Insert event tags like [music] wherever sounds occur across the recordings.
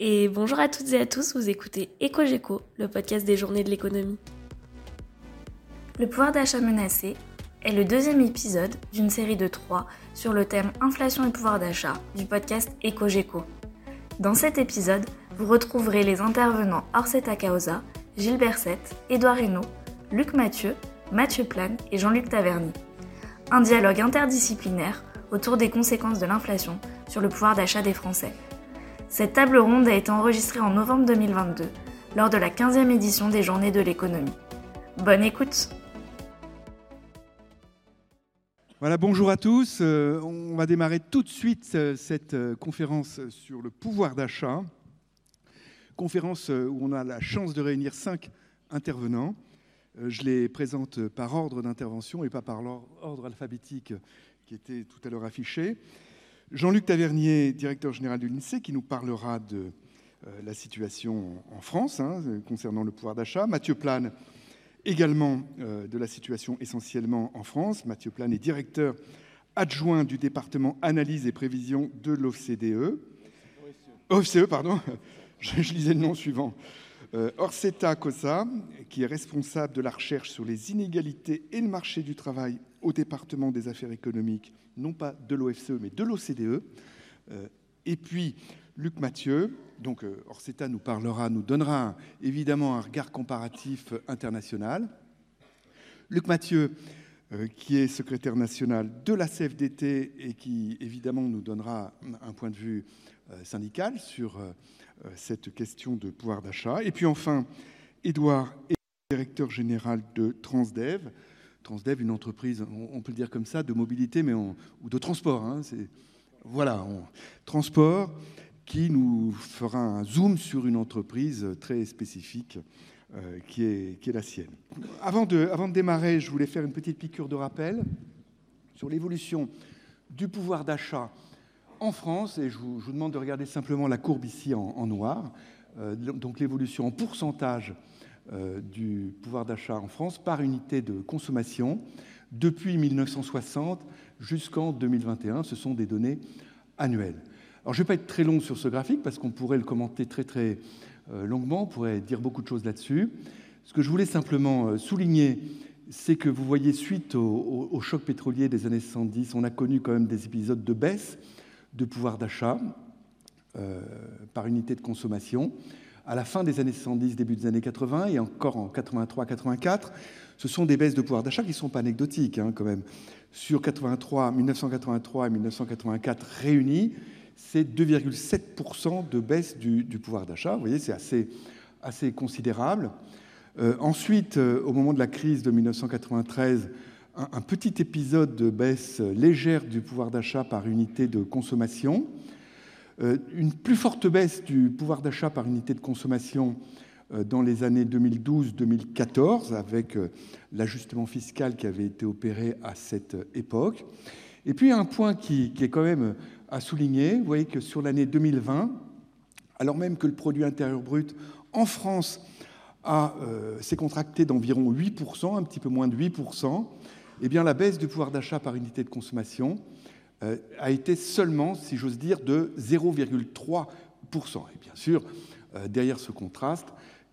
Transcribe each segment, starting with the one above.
Et bonjour à toutes et à tous, vous écoutez EcoGeco, le podcast des journées de l'économie. Le pouvoir d'achat menacé est le deuxième épisode d'une série de trois sur le thème inflation et pouvoir d'achat du podcast EcoGeco. Dans cet épisode, vous retrouverez les intervenants Orsetta Causa, Gilles Berset, Édouard Reynaud, Luc Mathieu, Mathieu Plane et Jean-Luc Taverny. Un dialogue interdisciplinaire autour des conséquences de l'inflation sur le pouvoir d'achat des Français. Cette table ronde a été enregistrée en novembre 2022 lors de la 15e édition des Journées de l'économie. Bonne écoute Voilà, bonjour à tous. Euh, on va démarrer tout de suite euh, cette euh, conférence sur le pouvoir d'achat. Conférence où on a la chance de réunir cinq intervenants. Je les présente par ordre d'intervention et pas par l'ordre alphabétique qui était tout à l'heure affiché. Jean-Luc Tavernier, directeur général de l'INSEE, qui nous parlera de euh, la situation en France hein, concernant le pouvoir d'achat. Mathieu Plane, également euh, de la situation essentiellement en France. Mathieu Plane est directeur adjoint du département analyse et prévision de l'OCDE. OCE, pardon. [laughs] Je, lisais le nom suivant. Euh, Orsetta Cosa, qui est responsable de la recherche sur les inégalités et le marché du travail au département des affaires économiques, non pas de l'OFCE, mais de l'OCDE. Euh, et puis Luc Mathieu, donc euh, Orsetta nous parlera, nous donnera évidemment un regard comparatif international. Luc Mathieu, euh, qui est secrétaire national de la CFDT et qui évidemment nous donnera un point de vue syndical sur cette question de pouvoir d'achat. Et puis enfin, Édouard directeur général de Transdev, Transdev, une entreprise, on, peut le dire comme ça, de mobilité mais ou de transport. Hein, voilà, transport qui nous fera un zoom sur une entreprise très spécifique euh, qui, est, la sienne. Avant de, démarrer, je voulais faire une petite piqûre de rappel sur l'évolution du pouvoir d'achat en France, et je vous, demande de regarder simplement la courbe ici en, noir, euh, donc l'évolution en pourcentage du pouvoir d'achat en France par unité de consommation depuis 1960 jusqu'en 2021. Ce sont des données annuelles. Alors je ne vais pas être très long sur ce graphique parce qu'on pourrait le commenter très très euh, longuement, on pourrait dire beaucoup de choses là-dessus. Ce que je voulais simplement euh, souligner, c'est que vous voyez, suite au, choc pétrolier des années 70, on a connu quand même des épisodes de baisse de pouvoir d'achat par unité de consommation à la fin des années 70, début des années 80 et encore en 83-84, ce sont des baisses de pouvoir d'achat qui ne sont pas anecdotiques hein, quand même. Sur 83, 1983 et 1984 réunis, c'est 2,7% de baisse du, pouvoir d'achat. Vous voyez, c'est assez, assez considérable. Euh, ensuite, euh, au moment de la crise de 1993, un, un, petit épisode de baisse légère du pouvoir d'achat par unité de consommation. Euh, une plus forte baisse du pouvoir d'achat par unité de consommation euh, dans les années 2012-2014, avec euh, l'ajustement fiscal qui avait été opéré à cette époque. Et puis un point qui, est quand même à souligner, vous voyez que sur l'année 2020, alors même que le produit intérieur brut en France s'est contracté d'environ 8%, un petit peu moins de 8%, eh bien la baisse du pouvoir d'achat par unité de consommation a été seulement, si j'ose dire, de 0,3%. Et bien sûr, euh, derrière ce contraste,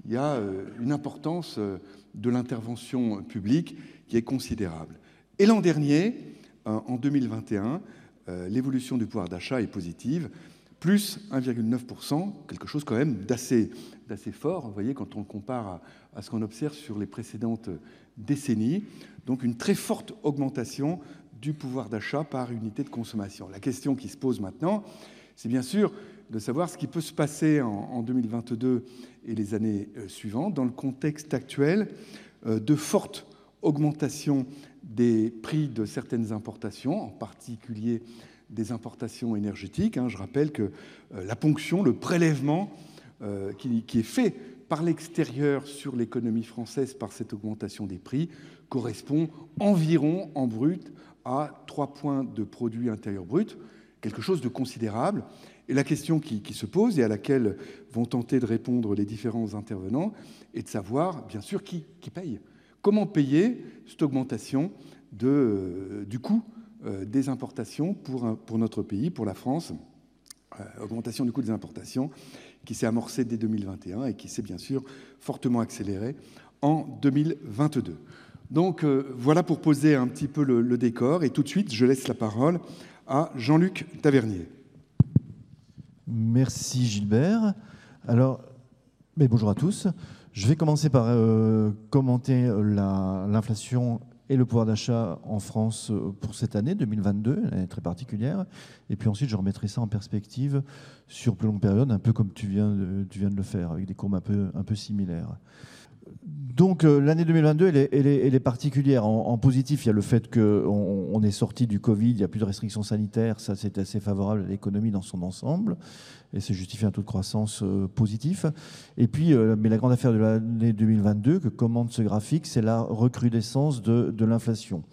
il y a euh, une importance de l'intervention publique qui est considérable. Et l'an dernier, en 2021, l'évolution du pouvoir d'achat est positive, plus 1,9%, quelque chose quand même d'assez fort, vous voyez, quand on le compare à, à ce qu'on observe sur les précédentes décennies. Donc une très forte augmentation du pouvoir d'achat par unité de consommation. La question qui se pose maintenant, c'est bien sûr de savoir ce qui peut se passer en, 2022 et les années euh, suivantes dans le contexte actuel euh, de forte augmentation des prix de certaines importations, en particulier des importations énergétiques. Hein. Je rappelle que euh, la ponction, le prélèvement qui, qui est fait par l'extérieur sur l'économie française par cette augmentation des prix correspond environ en brut à 3 points de produit intérieur brut, quelque chose de considérable. Et la question qui, se pose et à laquelle vont tenter de répondre les différents intervenants est de savoir, bien sûr, qui, paye. Comment payer cette augmentation de, du coût euh, des importations pour, pour notre pays, pour la France, augmentation du coût des importations qui s'est amorcée dès 2021 et qui s'est bien sûr fortement accélérée en 2022. Donc voilà pour poser un petit peu le, décor et tout de suite je laisse la parole à Jean-Luc Tavernier. Merci Gilbert. Alors, bonjour à tous. Je vais commencer par euh, commenter l'inflation et le pouvoir d'achat en France euh, pour cette année 2022, une année très particulière. Et puis ensuite, je remettrai ça en perspective sur plus longue période, un peu comme tu viens de, le faire, avec des courbes un peu similaires. Donc euh, l'année 2022, elle est, est, particulière. En, positif, il y a le fait qu'on on est sorti du Covid, il n'y a plus de restrictions sanitaires, ça c'est assez favorable à l'économie dans son ensemble, et ça justifie un taux de croissance euh, positif. Et puis, euh, mais la grande affaire de l'année 2022 que commande ce graphique, c'est la recrudescence de, l'inflation.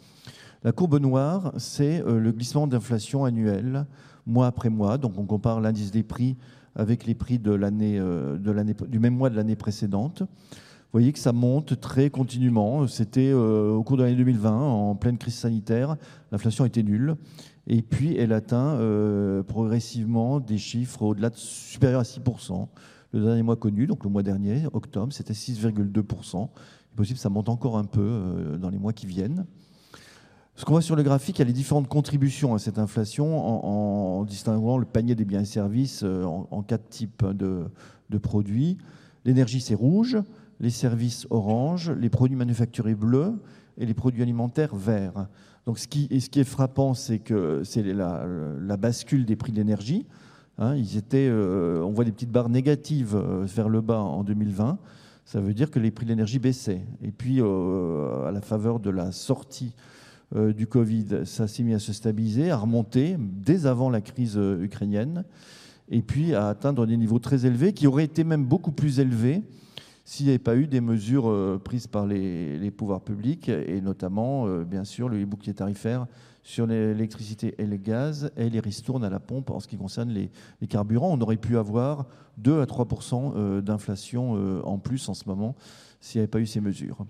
La courbe noire, c'est le glissement d'inflation annuel, mois après mois. Donc on compare l'indice des prix avec les prix de du même mois de l'année précédente. Vous voyez que ça monte très continuellement. C'était euh, au cours de l'année 2020, en pleine crise sanitaire, l'inflation était nulle. Et puis, elle atteint euh, progressivement des chiffres au-delà de supérieurs à 6%. Le dernier mois connu, donc le mois dernier, octobre, c'était 6,2%. Il est possible que ça monte encore un peu euh, dans les mois qui viennent. Ce qu'on voit sur le graphique, il y a les différentes contributions à cette inflation en, distinguant le panier des biens et services en, quatre types de, de produits. L'énergie, c'est rouge les services orange, les produits manufacturés bleus et les produits alimentaires verts. Donc ce qui, est frappant, c'est que c'est la, bascule des prix de l'énergie. Hein. euh, on voit des petites barres négatives euh, vers le bas en 2020. Ça veut dire que les prix de l'énergie baissaient. Et puis, euh, à la faveur de la sortie du Covid, ça s'est mis à se stabiliser, à remonter dès avant la crise ukrainienne, et puis à atteindre des niveaux très élevés qui auraient été même beaucoup plus élevés s'il n'y avait pas eu des mesures euh, prises par les, pouvoirs publics, et notamment, euh, bien sûr, le bouclier tarifaire sur l'électricité et le gaz et les ristournes à la pompe en ce qui concerne les, carburants. On aurait pu avoir 2 à 3% euh, d'inflation en plus en ce moment s'il n'y avait pas eu ces mesures.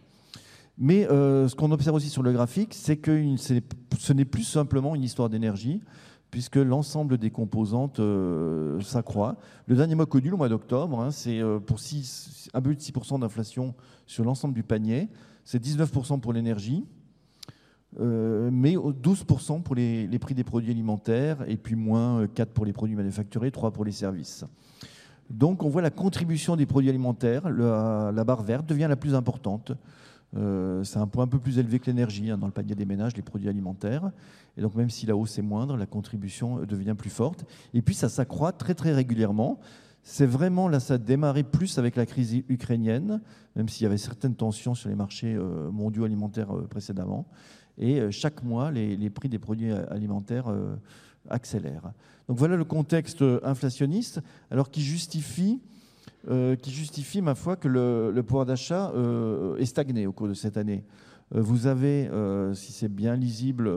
Mais ce qu'on observe aussi sur le graphique, c'est que ce n'est plus simplement une histoire d'énergie, puisque l'ensemble des composantes euh, s'accroît. Le dernier mois connu, le mois d'octobre, hein, c'est euh, pour 6, un peu de 6% d'inflation sur l'ensemble du panier. C'est 19% pour l'énergie, euh, mais 12% pour les, prix des produits alimentaires, et puis moins 4 pour les produits manufacturés, 3 pour les services. Donc on voit la contribution des produits alimentaires, la barre verte devient la plus importante. Euh, c'est un point un peu plus élevé que l'énergie hein, dans le panier des ménages, les produits alimentaires. Et donc même si la hausse est moindre, la contribution devient plus forte. Et puis ça s'accroît très très régulièrement. C'est vraiment là, ça a démarré plus avec la crise ukrainienne, même s'il y avait certaines tensions sur les marchés euh, mondiaux alimentaires euh, précédemment. Et chaque mois, les, les, prix des produits alimentaires accélèrent. Donc voilà le contexte inflationniste, alors qui justifie euh, qui justifie, ma foi, que le, pouvoir d'achat euh, est stagné au cours de cette année. Euh, vous avez, si c'est bien lisible,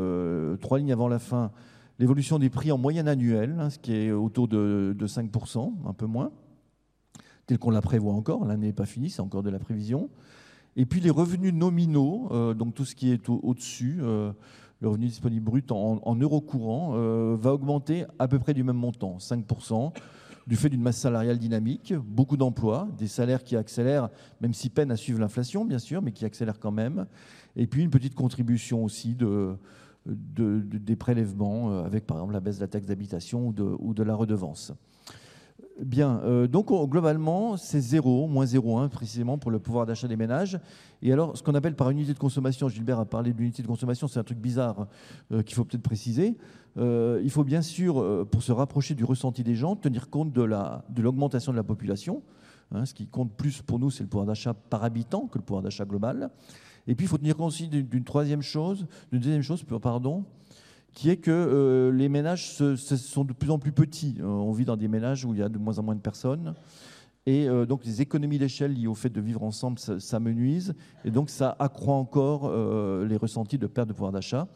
trois lignes avant la fin, l'évolution des prix en moyenne annuelle, hein, ce qui est autour de, 5%, un peu moins, tel qu'on la prévoit encore. L'année n'est pas finie, c'est encore de la prévision. Et puis les revenus nominaux, donc tout ce qui est au-dessus, le revenu disponible brut en, en euros courants, va augmenter à peu près du même montant, 5% du fait d'une masse salariale dynamique, beaucoup d'emplois, des salaires qui accélèrent, même si peinent à suivre l'inflation, bien sûr, mais qui accélèrent quand même. Et puis une petite contribution aussi de, des prélèvements, euh, avec par exemple la baisse de la taxe d'habitation ou de, la redevance. Bien, euh, donc globalement, c'est 0, moins 0,1 précisément pour le pouvoir d'achat des ménages. Et alors, ce qu'on appelle par unité de consommation, Gilbert a parlé d'unité de consommation, c'est un truc bizarre euh, qu'il faut peut-être préciser. Euh, il faut bien sûr, pour se rapprocher du ressenti des gens, tenir compte de l'augmentation de, de, la population. Hein, ce qui compte plus pour nous, c'est le pouvoir d'achat par habitant que le pouvoir d'achat global. Et puis, il faut tenir compte aussi d'une troisième chose, d'une deuxième chose, pardon, qui est que euh, les ménages sont de plus en plus petits. Euh, on vit dans des ménages où il y a de moins en moins de personnes. Et euh, donc les économies d'échelle liées au fait de vivre ensemble s'amenuisent. Et donc ça accroît encore les ressentis de perte de pouvoir d'achat.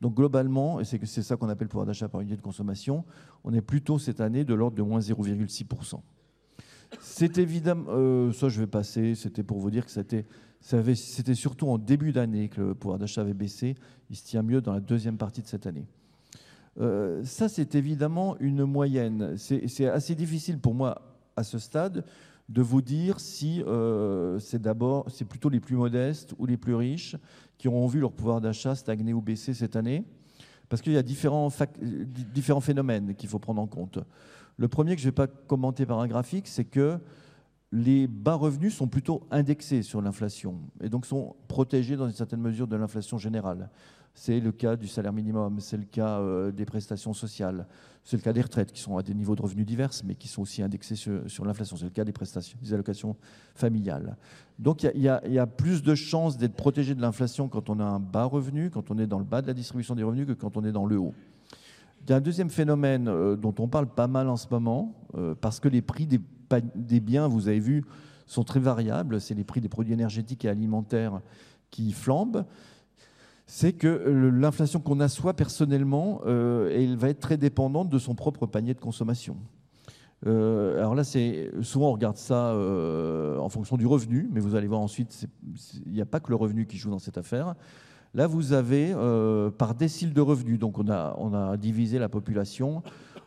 Donc globalement, et c'est ça qu'on appelle pouvoir d'achat par unité de consommation, on est plutôt cette année de l'ordre de moins 0,6%. C'est évidemment, ça je vais passer, c'était pour vous dire que c'était c'était surtout en début d'année que le pouvoir d'achat avait baissé. Il se tient mieux dans la deuxième partie de cette année. ça, c'est évidemment une moyenne. C'est assez difficile pour moi à ce stade de vous dire si c'est d'abord, c'est plutôt les plus modestes ou les plus riches qui auront vu leur pouvoir d'achat stagner ou baisser cette année. Parce qu'il y a différents, différents phénomènes qu'il faut prendre en compte. Le premier que je ne vais pas commenter par un graphique, c'est que les bas revenus sont plutôt indexés sur l'inflation et donc sont protégés dans une certaine mesure de l'inflation générale. C'est le cas du salaire minimum, c'est le cas euh, des prestations sociales, c'est le cas des retraites qui sont à des niveaux de revenus divers mais qui sont aussi indexés sur, l'inflation, c'est le cas des prestations, des allocations familiales. Donc il y, a plus de chances d'être protégé de l'inflation quand on a un bas revenu, quand on est dans le bas de la distribution des revenus que quand on est dans le haut. Il y a un deuxième phénomène euh, dont on parle pas mal en ce moment, euh, parce que les prix des, des biens, vous avez vu, sont très variables, c'est les prix des produits énergétiques et alimentaires qui flambent c'est que l'inflation qu'on assoit personnellement, euh, elle va être très dépendante de son propre panier de consommation. Euh, alors là, c'est souvent on regarde ça euh, en fonction du revenu, mais vous allez voir ensuite, il n'y a pas que le revenu qui joue dans cette affaire. Là, vous avez par décile de revenus, donc on a, on a divisé la population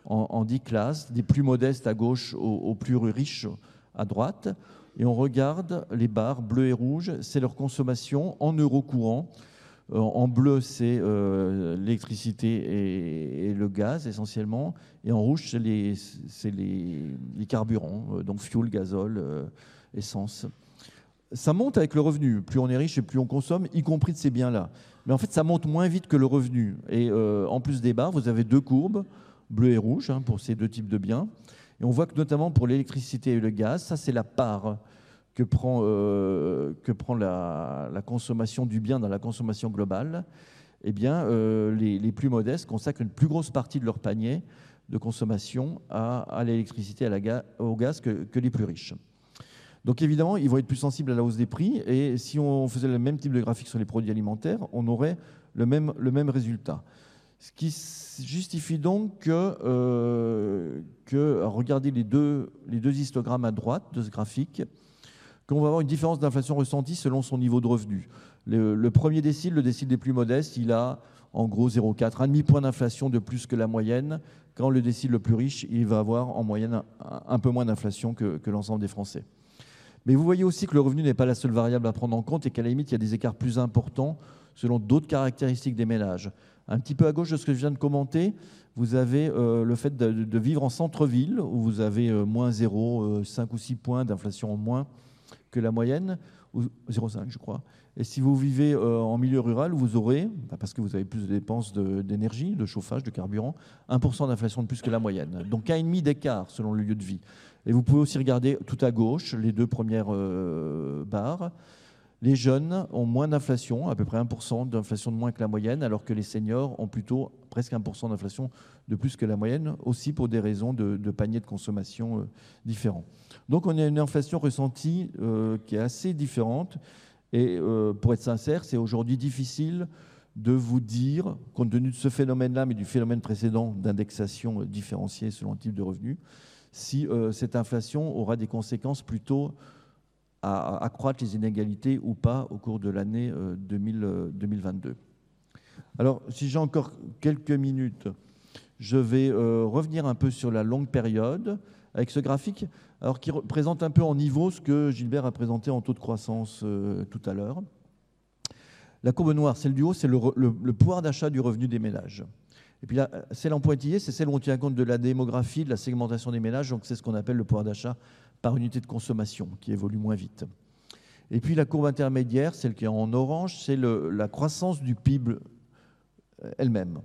en, dix classes, des plus modestes à gauche aux plus riches à droite, et on regarde les barres bleues et rouges, c'est leur consommation en euros courants euh, en bleu, c'est euh, l'électricité et, le gaz essentiellement. Et en rouge, c'est les, carburants, euh, donc fuel, gazole, essence. Ça monte avec le revenu. Plus on est riche et plus on consomme, y compris de ces biens-là. Mais en fait, ça monte moins vite que le revenu. Et en plus des barres, vous avez deux courbes, bleu et rouge, hein, pour ces deux types de biens. Et on voit que notamment pour l'électricité et le gaz, ça c'est la part que prend, euh, que prend la, consommation du bien dans la consommation globale, eh bien, euh, les, plus modestes consacrent une plus grosse partie de leur panier de consommation à, l'électricité, à au gaz que, les plus riches. Donc évidemment, ils vont être plus sensibles à la hausse des prix, et si on faisait le même type de graphique sur les produits alimentaires, on aurait le même, le même résultat. Ce qui justifie donc que, euh, regardez les deux, les deux histogrammes à droite de ce graphique, qu'on va avoir une différence d'inflation ressentie selon son niveau de revenu. Le, premier décile, le décile des plus modestes, il a en gros 0,4, un demi-point d'inflation de plus que la moyenne, quand le décile le plus riche, il va avoir en moyenne un, peu moins d'inflation que, l'ensemble des Français. Mais vous voyez aussi que le revenu n'est pas la seule variable à prendre en compte et qu'à la limite, il y a des écarts plus importants selon d'autres caractéristiques des ménages. Un petit peu à gauche de ce que je viens de commenter, vous avez euh, le fait de, vivre en centre-ville, où vous avez euh, moins 0, 5 euh, ou 6 points d'inflation en moins que la moyenne, 0,5 je crois. Et si vous vivez en milieu rural, vous aurez, bah, parce que vous avez plus de dépenses d'énergie, de, chauffage, de carburant, 1% d'inflation de plus que la moyenne. Donc 1,5 d'écart selon le lieu de vie. Et vous pouvez aussi regarder tout à gauche, les deux premières barres. Les jeunes ont moins d'inflation, à peu près 1% d'inflation de moins que la moyenne, alors que les seniors ont plutôt presque 1% d'inflation de plus que la moyenne, aussi pour des raisons de, de panier de consommation euh, différents. Donc on a une inflation ressentie euh, qui est assez différente. Et euh, pour être sincère, c'est aujourd'hui difficile de vous dire, compte tenu de ce phénomène-là, mais du phénomène précédent d'indexation différenciée selon le type de revenu, si cette inflation aura des conséquences plutôt à, accroître les inégalités ou pas au cours de l'année 2022. Alors, si j'ai encore quelques minutes, je vais revenir un peu sur la longue période avec ce graphique alors qui représente un peu en niveau ce que Gilbert a présenté en taux de croissance euh, tout à l'heure. La courbe noire, celle du haut, c'est le, pouvoir d'achat du revenu des ménages. Et puis là, celle en pointillé, c'est celle où on tient compte de la démographie, de la segmentation des ménages, donc c'est ce qu'on appelle le pouvoir d'achat par unité de consommation, qui évolue moins vite. Et puis la courbe intermédiaire, celle qui est en orange, c'est la croissance du PIB elle-même.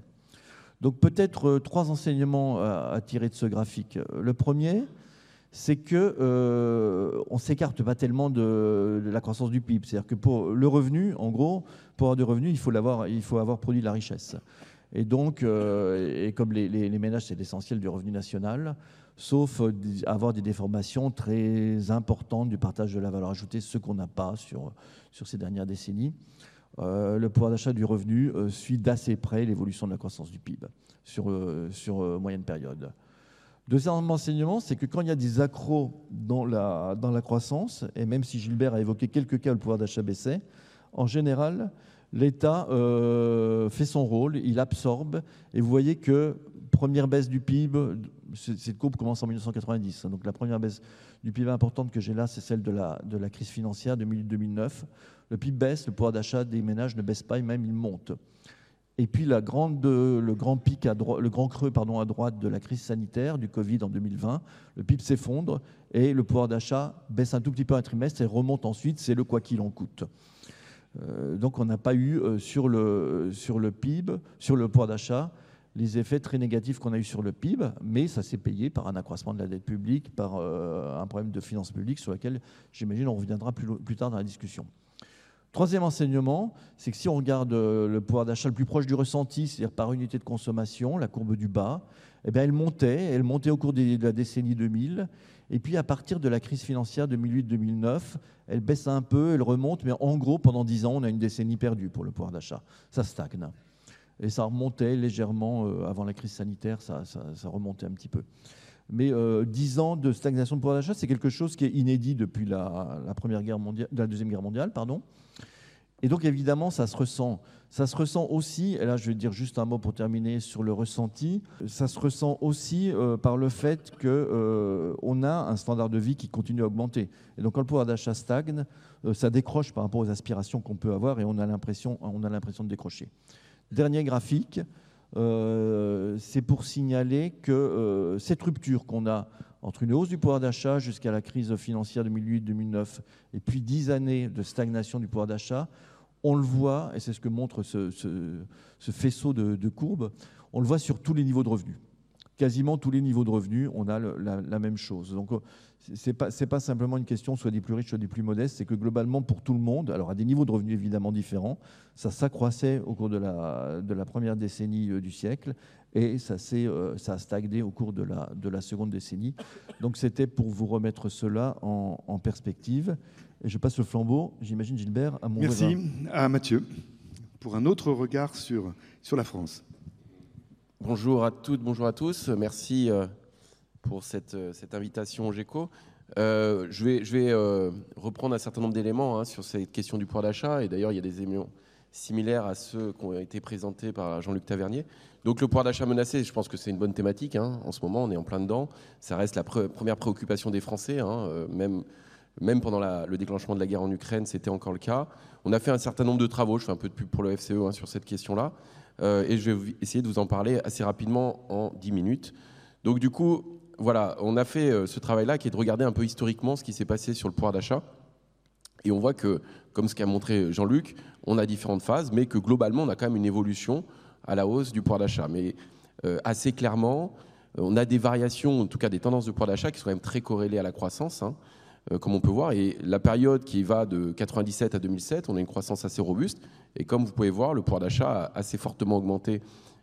Donc peut-être euh, trois enseignements à tirer de ce graphique. Le premier, c'est que euh, on s'écarte pas tellement de, la croissance du PIB. C'est-à-dire que pour le revenu, en gros, pour avoir du revenu, il faut avoir produit de la richesse. Et donc, euh, et comme les, ménages, c'est l'essentiel du revenu national, sauf avoir des déformations très importantes du partage de la valeur ajoutée, ce qu'on n'a pas sur, sur ces dernières décennies. Euh, le pouvoir d'achat du revenu euh, suit d'assez près l'évolution de la croissance du PIB sur, sur moyenne période. Deuxième enseignement, c'est que quand il y a des accros dans la, dans la croissance, et même si Gilbert a évoqué quelques cas où le pouvoir d'achat baissait, en général, l'État fait son rôle, il absorbe, et vous voyez que première baisse du PIB, cette courbe commence en 1990, donc la première baisse du PIB importante que j'ai là, c'est celle de la, de la crise financière 2008-2009. Le PIB baisse, le pouvoir d'achat des ménages ne baisse pas, et même il monte. Et puis le grand pic, à le grand creux pardon, à droite de la crise sanitaire du Covid en 2020, le PIB s'effondre et le pouvoir d'achat baisse un tout petit peu un trimestre et remonte ensuite, c'est le quoi qu'il en coûte. Euh, donc on n'a pas eu euh, sur, le, sur PIB, sur le pouvoir d'achat, les effets très négatifs qu'on a eu sur le PIB, mais ça s'est payé par un accroissement de la dette publique, par euh, un problème de finances publiques sur lequel j'imagine on reviendra plus, tard dans la discussion. Troisième enseignement, c'est que si on regarde le pouvoir d'achat le plus proche du ressenti, c'est-à-dire par unité de consommation, la courbe du bas, eh bien, elle montait, elle montait au cours de la décennie 2000, et puis à partir de la crise financière 2008-2009, elle baisse un peu, elle remonte, mais en gros, pendant dix ans, on a une décennie perdue pour le pouvoir d'achat. Ça stagne. Et ça remontait légèrement euh, avant la crise sanitaire, ça, remontait un petit peu. Mais euh, dix ans de stagnation de pouvoir d'achat, c'est quelque chose qui est inédit depuis la, première guerre mondiale, la deuxième guerre mondiale, pardon. Et donc évidemment, ça se ressent. Ça se ressent aussi, et là je vais dire juste un mot pour terminer sur le ressenti, ça se ressent aussi euh, par le fait qu'on euh, a un standard de vie qui continue à augmenter. Et donc quand le pouvoir d'achat stagne, euh, ça décroche par rapport aux aspirations qu'on peut avoir et on a l'impression de décrocher. Dernier graphique, c'est pour signaler que cette rupture qu'on a entre une hausse du pouvoir d'achat jusqu'à la crise financière 2008-2009 et puis dix années de stagnation du pouvoir d'achat, on le voit, et c'est ce que montre ce, faisceau de, courbes, on le voit sur tous les niveaux de revenus. Quasiment tous les niveaux de revenus, on a la, même chose. Donc, ce n'est pas, simplement une question soit des plus riches, soit des plus modestes, c'est que globalement, pour tout le monde, alors à des niveaux de revenus évidemment différents, ça s'accroissait au cours de la, première décennie euh, du siècle et ça, euh, ça a stagné au cours de la, de la seconde décennie. Donc c'était pour vous remettre cela en perspective. Et je passe le flambeau, j'imagine Gilbert, à mon Merci à Mathieu pour un autre regard sur, sur la France. Bonjour à toutes, bonjour à tous. Merci euh, pour cette, euh, cette invitation au GECO. Euh, je vais, je vais reprendre un certain nombre d'éléments hein, sur cette question du pouvoir d'achat. Et d'ailleurs, il y a des éléments similaires à ceux qui ont été présentés par Jean-Luc Tavernier. Donc le pouvoir d'achat menacé, je pense que c'est une bonne thématique. Hein. En ce moment, on est en plein dedans. Ça reste la première préoccupation des Français, hein, même même pendant le déclenchement de la guerre en Ukraine, c'était encore le cas. On a fait un certain nombre de travaux, je fais un peu de pub pour le FCE hein, sur cette question-là, euh, et je vais essayer de vous en parler assez rapidement en 10 minutes. Donc du coup, voilà, on a fait euh, ce travail-là qui est de regarder un peu historiquement ce qui s'est passé sur le pouvoir d'achat. Et on voit que, comme ce qu'a montré Jean-Luc, on a différentes phases, mais que globalement, on a quand même une évolution à la hausse du pouvoir d'achat. Mais euh, assez clairement, on a des variations, en tout cas des tendances de pouvoir d'achat qui sont quand même très corrélées à la croissance. Hein. Euh, comme on peut voir. Et la période qui va de 97 à 2007, on a une croissance assez robuste. Et comme vous pouvez voir, le pouvoir d'achat a assez fortement augmenté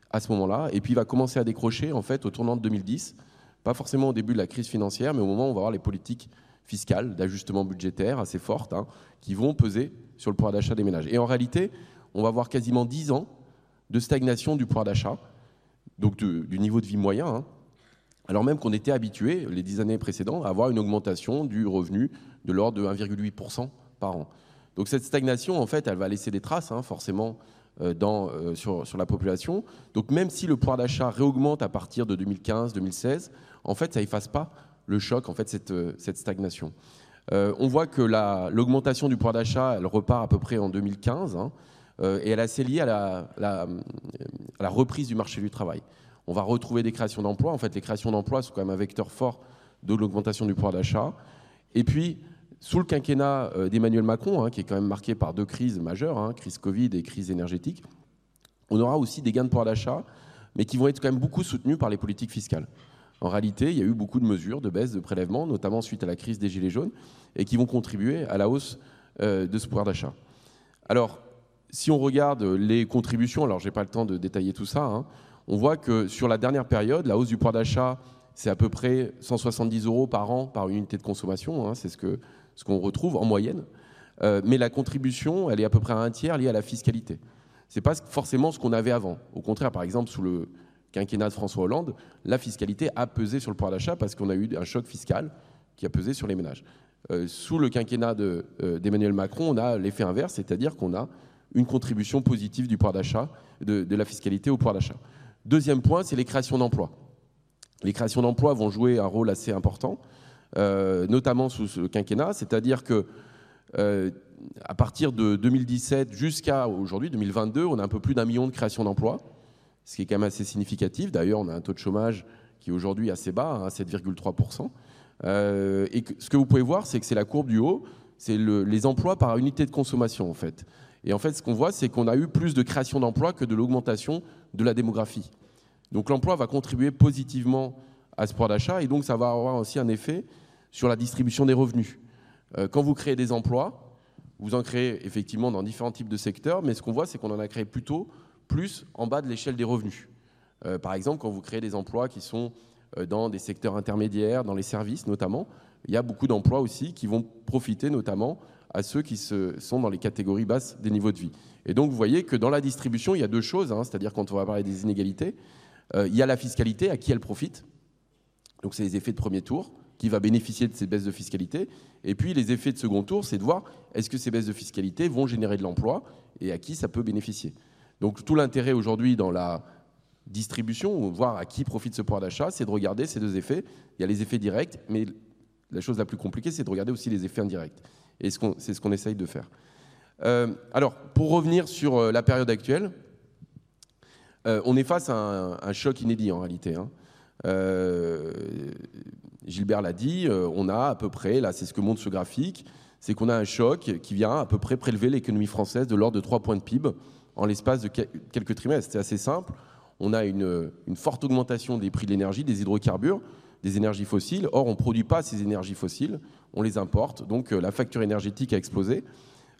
à ce moment-là. Et puis il va commencer à décrocher en fait au tournant de 2010. Pas forcément au début de la crise financière, mais au moment où on va avoir les politiques fiscales d'ajustement budgétaire assez fortes hein, qui vont peser sur le pouvoir d'achat des ménages. Et en réalité, on va avoir quasiment 10 ans de stagnation du pouvoir d'achat, donc du niveau de vie moyen, hein, alors même qu'on était habitué, les dix années précédentes, à avoir une augmentation du revenu de l'ordre de 1,8% par an. Donc cette stagnation, en fait, elle va laisser des traces, hein, forcément, euh, euh, sur, la population. Donc même si le pouvoir d'achat réaugmente à partir de 2015-2016, en fait, ça efface pas le choc, en fait, cette, euh, cette stagnation. on voit que l'augmentation du pouvoir d'achat, elle repart à peu près en 2015, hein, et elle est assez liée à la reprise du marché du travail on va retrouver des créations d'emplois. En fait, les créations d'emplois sont quand même un vecteur fort de l'augmentation du pouvoir d'achat. Et puis, sous le quinquennat euh, d'Emmanuel Macron, hein, qui est quand même marqué par deux crises majeures, hein, crise Covid et crise énergétique, on aura aussi des gains de pouvoir d'achat, mais qui vont être quand même beaucoup soutenus par les politiques fiscales. En réalité, il y a eu beaucoup de mesures de baisse de prélèvements, notamment suite à la crise des Gilets jaunes, et qui vont contribuer à la hausse euh, de ce pouvoir d'achat. Alors, si on regarde les contributions, alors je n'ai pas le temps de détailler tout ça, hein, on voit que sur la dernière période, la hausse du pouvoir d'achat, c'est à peu près 170 euros par an par unité de consommation, hein, c'est ce qu'on ce retrouve en moyenne. Euh, mais la contribution, elle est à peu près à un tiers liée à la fiscalité. Ce n'est pas forcément ce qu'on avait avant. Au contraire, par exemple, sous le quinquennat de François Hollande, la fiscalité a pesé sur le pouvoir d'achat parce qu'on a eu un choc fiscal qui a pesé sur les ménages. Euh, sous le quinquennat euh, d'Emmanuel Macron, on a l'effet inverse, c'est-à-dire qu'on a une contribution positive du pouvoir d'achat, de, la fiscalité au pouvoir d'achat. Deuxième point, c'est les créations d'emplois. Les créations d'emplois vont jouer un rôle assez important, euh, notamment sous ce quinquennat, c'est-à-dire que euh, à partir de 2017 jusqu'à aujourd'hui, 2022, on a un peu plus d'un million de créations d'emplois, ce qui est quand même assez significatif. D'ailleurs, on a un taux de chômage qui est aujourd'hui assez bas, à hein, 7,3%. Euh, et ce que vous pouvez voir, c'est que c'est la courbe du haut, c'est les emplois par unité de consommation en fait. Et en fait, ce qu'on voit, c'est qu'on a eu plus de création d'emplois que de l'augmentation de la démographie. Donc l'emploi va contribuer positivement à ce pouvoir d'achat et donc ça va avoir aussi un effet sur la distribution des revenus. Euh, quand vous créez des emplois, vous en créez effectivement dans différents types de secteurs, mais ce qu'on voit, c'est qu'on en a créé plutôt plus en bas de l'échelle des revenus. Euh, par exemple, quand vous créez des emplois qui sont euh, dans des secteurs intermédiaires, dans les services notamment, il y a beaucoup d'emplois aussi qui vont profiter notamment à ceux qui sont dans les catégories basses des niveaux de vie. Et donc vous voyez que dans la distribution, il y a deux choses, hein, c'est-à-dire quand on va parler des inégalités, euh, il y a la fiscalité, à qui elle profite, donc c'est les effets de premier tour, qui va bénéficier de ces baisses de fiscalité, et puis les effets de second tour, c'est de voir est-ce que ces baisses de fiscalité vont générer de l'emploi et à qui ça peut bénéficier. Donc tout l'intérêt aujourd'hui dans la distribution, voir à qui profite ce pouvoir d'achat, c'est de regarder ces deux effets. Il y a les effets directs, mais la chose la plus compliquée, c'est de regarder aussi les effets indirects. Et c'est ce qu'on essaye de faire. Euh, alors, pour revenir sur euh, la période actuelle, euh, on est face à un, choc inédit en réalité. Hein. Gilbert l'a dit, on a à peu près, là c'est ce que montre ce graphique, c'est qu'on a un choc qui vient à peu près prélever l'économie française de l'ordre de 3 points de PIB en l'espace de quelques trimestres. C'est assez simple. On a une, une, forte augmentation des prix de l'énergie, des hydrocarbures, des énergies fossiles. Or, on ne produit pas ces énergies fossiles, on les importe. Donc, la facture énergétique a explosé.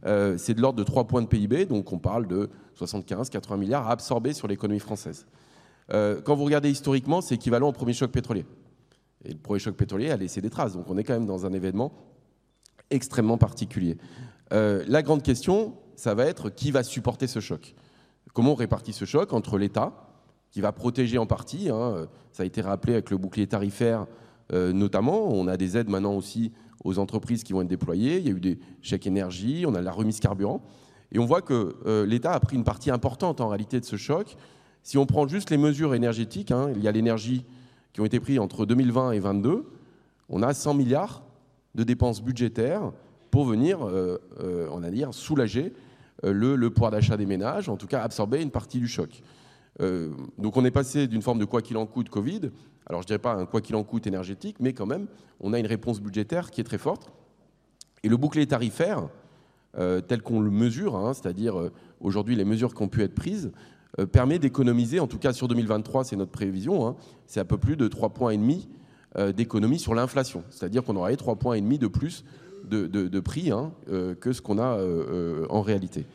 Euh, c'est de l'ordre de 3 points de PIB, donc on parle de 75-80 milliards à absorber sur l'économie française. Euh, quand vous regardez historiquement, c'est équivalent au premier choc pétrolier. Et le premier choc pétrolier a laissé des traces, donc on est quand même dans un événement extrêmement particulier. Euh, la grande question, ça va être qui va supporter ce choc? Comment on répartit ce choc entre l'État, qui va protéger en partie, hein, ça a été rappelé avec le bouclier tarifaire notamment, on a des aides maintenant aussi aux entreprises qui vont être déployées. Il y a eu des chèques énergie, on a la remise carburant. Et on voit que euh, l'État a pris une partie importante en réalité de ce choc. Si on prend juste les mesures énergétiques, hein, il y a l'énergie qui ont été prises entre 2020 et 2022, on a 100 milliards de dépenses budgétaires pour venir, euh, euh, on va dire, soulager le, le, pouvoir d'achat des ménages, en tout cas absorber une partie du choc. Donc on est passé d'une forme de quoi qu'il en coûte Covid alors je ne dirais pas un quoi qu'il en coûte énergétique, mais quand même, on a une réponse budgétaire qui est très forte. Et le bouclier tarifaire, euh, tel qu'on le mesure, hein, c'est-à-dire euh, aujourd'hui les mesures qui ont pu être prises, euh, permet d'économiser, en tout cas sur 2023, c'est notre prévision, hein, c'est un peu plus de 3,5 points d'économie sur l'inflation. C'est-à-dire qu'on aurait 3,5 points et demi de plus de, prix hein, que ce qu'on a en réalité.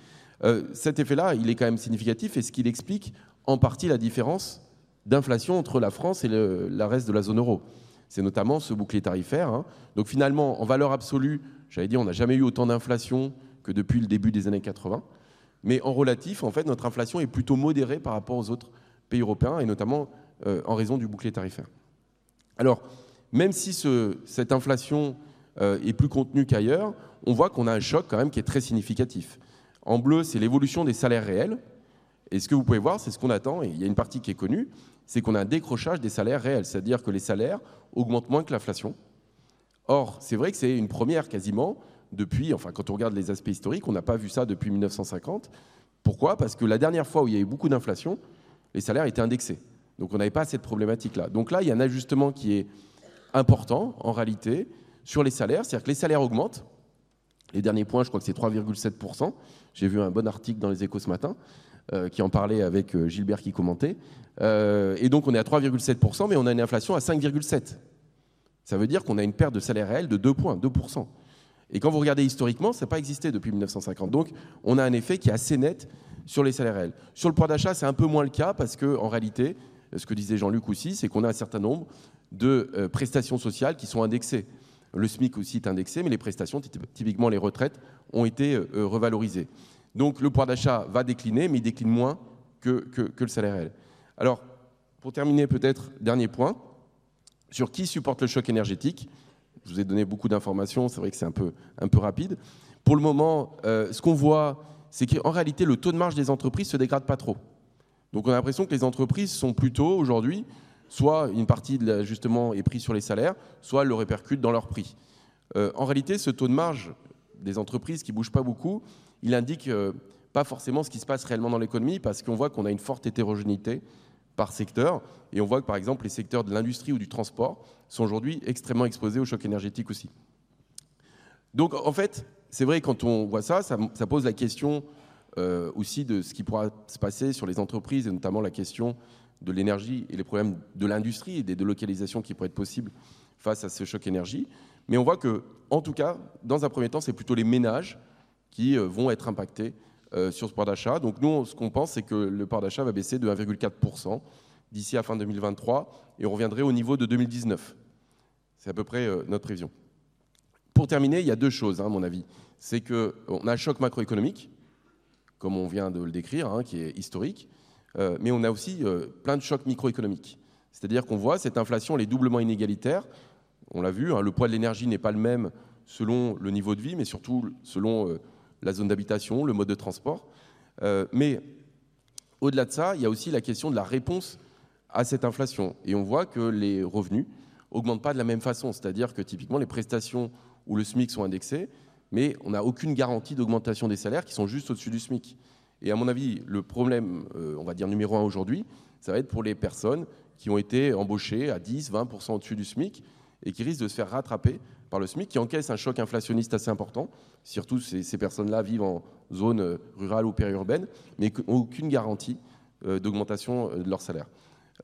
cet effet-là, il est quand même significatif et ce qu'il explique en partie la différence d'inflation entre la France et le la reste de la zone euro. C'est notamment ce bouclier tarifaire. Hein. Donc finalement, en valeur absolue, j'avais dit, on n'a jamais eu autant d'inflation que depuis le début des années 80. Mais en relatif, en fait, notre inflation est plutôt modérée par rapport aux autres pays européens, et notamment euh, en raison du bouclier tarifaire. Alors, même si ce, cette inflation euh, est plus contenue qu'ailleurs, on voit qu'on a un choc quand même qui est très significatif. En bleu, c'est l'évolution des salaires réels. Et ce que vous pouvez voir, c'est ce qu'on attend, et il y a une partie qui est connue, c'est qu'on a un décrochage des salaires réels, c'est-à-dire que les salaires augmentent moins que l'inflation. Or, c'est vrai que c'est une première quasiment depuis, enfin quand on regarde les aspects historiques, on n'a pas vu ça depuis 1950. Pourquoi? Parce que la dernière fois où il y a eu beaucoup d'inflation, les salaires étaient indexés. Donc on n'avait pas cette problématique-là. Donc là, il y a un ajustement qui est important en réalité sur les salaires, c'est-à-dire que les salaires augmentent. Les derniers points, je crois que c'est 3,7%. J'ai vu un bon article dans les échos ce matin. Euh, qui en parlait avec euh, Gilbert qui commentait. Euh, et donc on est à 3,7%, mais on a une inflation à 5,7%. Ça veut dire qu'on a une perte de salaire réel de 2 points, 2%. Et quand vous regardez historiquement, ça n'a pas existé depuis 1950. Donc on a un effet qui est assez net sur les salaires réels. Sur le pouvoir d'achat, c'est un peu moins le cas parce qu'en réalité, ce que disait Jean-Luc aussi, c'est qu'on a un certain nombre de prestations sociales qui sont indexées. Le SMIC aussi est indexé, mais les prestations, typiquement les retraites, ont été revalorisées. Donc le pouvoir d'achat va décliner, mais il décline moins que, que, le salaire réel. Alors, pour terminer, peut-être, dernier point, sur qui supporte le choc énergétique. Je vous ai donné beaucoup d'informations, c'est vrai que c'est un peu, un peu rapide. Pour le moment, euh, ce qu'on voit, c'est qu'en réalité, le taux de marge des entreprises ne se dégrade pas trop. Donc on a l'impression que les entreprises sont plutôt aujourd'hui, soit une partie de l'ajustement est pris sur les salaires, soit elles le répercutent dans leur prix. Euh, en réalité, ce taux de marge des entreprises qui ne bouge pas beaucoup, il indique euh, pas forcément ce qui se passe réellement dans l'économie parce qu'on voit qu'on a une forte hétérogénéité par secteur et on voit que par exemple les secteurs de l'industrie ou du transport sont aujourd'hui extrêmement exposés au choc énergétique aussi. Donc en fait, c'est vrai quand on voit ça, ça, pose la question euh, aussi de ce qui pourra se passer sur les entreprises et notamment la question de l'énergie et les problèmes de l'industrie et des délocalisations qui pourraient être possibles face à ce choc énergie. Mais on voit que, en tout cas, dans un premier temps, c'est plutôt les ménages qui euh, vont être impactés euh, sur ce pouvoir d'achat. Donc nous, ce qu'on pense, c'est que le pouvoir d'achat va baisser de 1,4% d'ici à fin 2023 et on reviendrait au niveau de 2019. C'est à peu près euh, notre prévision. Pour terminer, il y a deux choses, hein, à mon avis. C'est qu'on a un choc macroéconomique, comme on vient de le décrire, hein, qui est historique, mais on a aussi plein de chocs microéconomiques. C'est-à-dire qu'on voit cette inflation, elle est doublement inégalitaire. On l'a vu, hein, le poids de l'énergie n'est pas le même selon le niveau de vie, mais surtout selon la zone d'habitation, le mode de transport. Euh, mais au-delà de ça, il y a aussi la question de la réponse à cette inflation. Et on voit que les revenus augmentent pas de la même façon. C'est-à-dire que typiquement, les prestations ou le SMIC sont indexés, mais on n'a aucune garantie d'augmentation des salaires qui sont juste au-dessus du SMIC. Et à mon avis, le problème, euh, on va dire numéro un aujourd'hui, ça va être pour les personnes qui ont été embauchées à 10, 20% au-dessus du SMIC et qui risquent de se faire rattraper par le SMIC, qui encaisse un choc inflationniste assez important. Surtout, ces, personnes-là vivent en zone euh, rurale ou périurbaine, mais n'ont aucune garantie euh, d'augmentation euh, de leur salaire.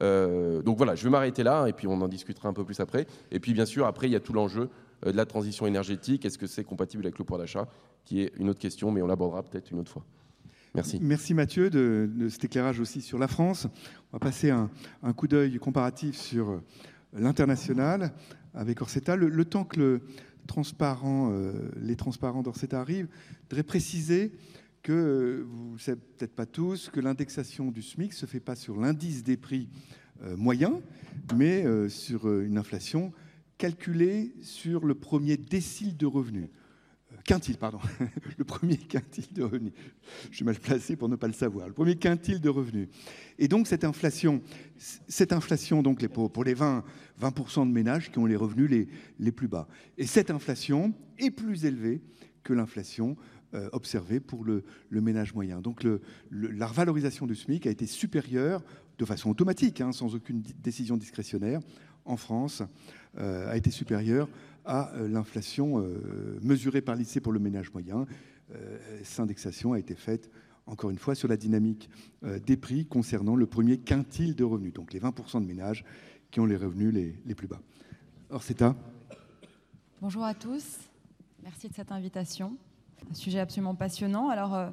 donc voilà, je vais m'arrêter là, et puis on en discutera un peu plus après. Et puis bien sûr, après, il y a tout l'enjeu de la transition énergétique. Est-ce que c'est compatible avec le pouvoir d'achat? Qui est une autre question, mais on l'abordera peut-être une autre fois. Merci. Merci Mathieu de, cet éclairage aussi sur la France. On va passer un coup d'œil comparatif sur l'international avec Orsetta. Le, temps que transparent, euh, les transparents d'Orsetta arrivent, je voudrais préciser que, vous ne savez peut-être pas tous, que l'indexation du SMIC ne se fait pas sur l'indice des prix euh, moyen, mais euh, sur une inflation calculée sur le premier décile de revenus quintile, pardon, [laughs] le premier quintile de revenus. Je suis mal placé pour ne pas le savoir. Le premier quintile de revenus. Et donc cette inflation, cette inflation donc pour, les 20, 20% de ménages qui ont les revenus les, plus bas. Et cette inflation est plus élevée que l'inflation euh, observée pour le, ménage moyen. Donc la revalorisation du SMIC a été supérieure de façon automatique, hein, sans aucune décision discrétionnaire, en France, euh, a été supérieure à euh, l'inflation euh, mesurée par l'INSEE pour le ménage moyen. Euh, cette indexation a été faite, encore une fois, sur la dynamique des prix concernant le premier quintile de revenus, donc les 20% de ménages qui ont les revenus les, plus bas. Un. Bonjour à tous, merci de cette invitation. Un sujet absolument passionnant. Alors,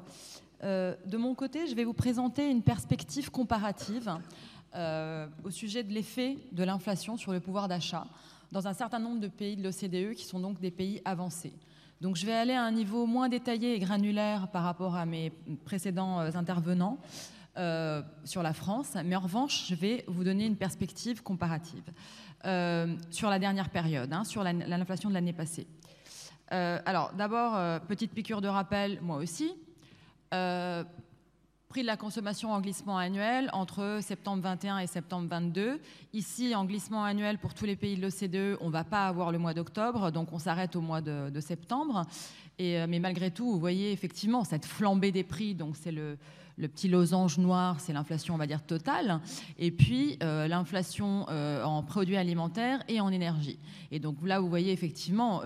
de mon côté, je vais vous présenter une perspective comparative au sujet de l'effet de l'inflation sur le pouvoir d'achat dans un certain nombre de pays de l'OCDE qui sont donc des pays avancés. Donc je vais aller à un niveau moins détaillé et granulaire par rapport à mes précédents euh, intervenants euh, sur la France, mais en revanche, je vais vous donner une perspective comparative euh, sur la dernière période, hein, sur l'inflation de l'année passée. alors d'abord, petite piqûre de rappel, moi aussi. Prix de la consommation en glissement annuel entre septembre 21 et septembre 22. Ici, en glissement annuel pour tous les pays de l'OCDE, on ne va pas avoir le mois d'octobre, donc on s'arrête au mois de, septembre. Euh, mais malgré tout, vous voyez effectivement cette flambée des prix, donc c'est le, petit losange noir, c'est l'inflation, on va dire, totale. Et puis, euh, l'inflation euh, en produits alimentaires et en énergie. Et donc là, vous voyez effectivement,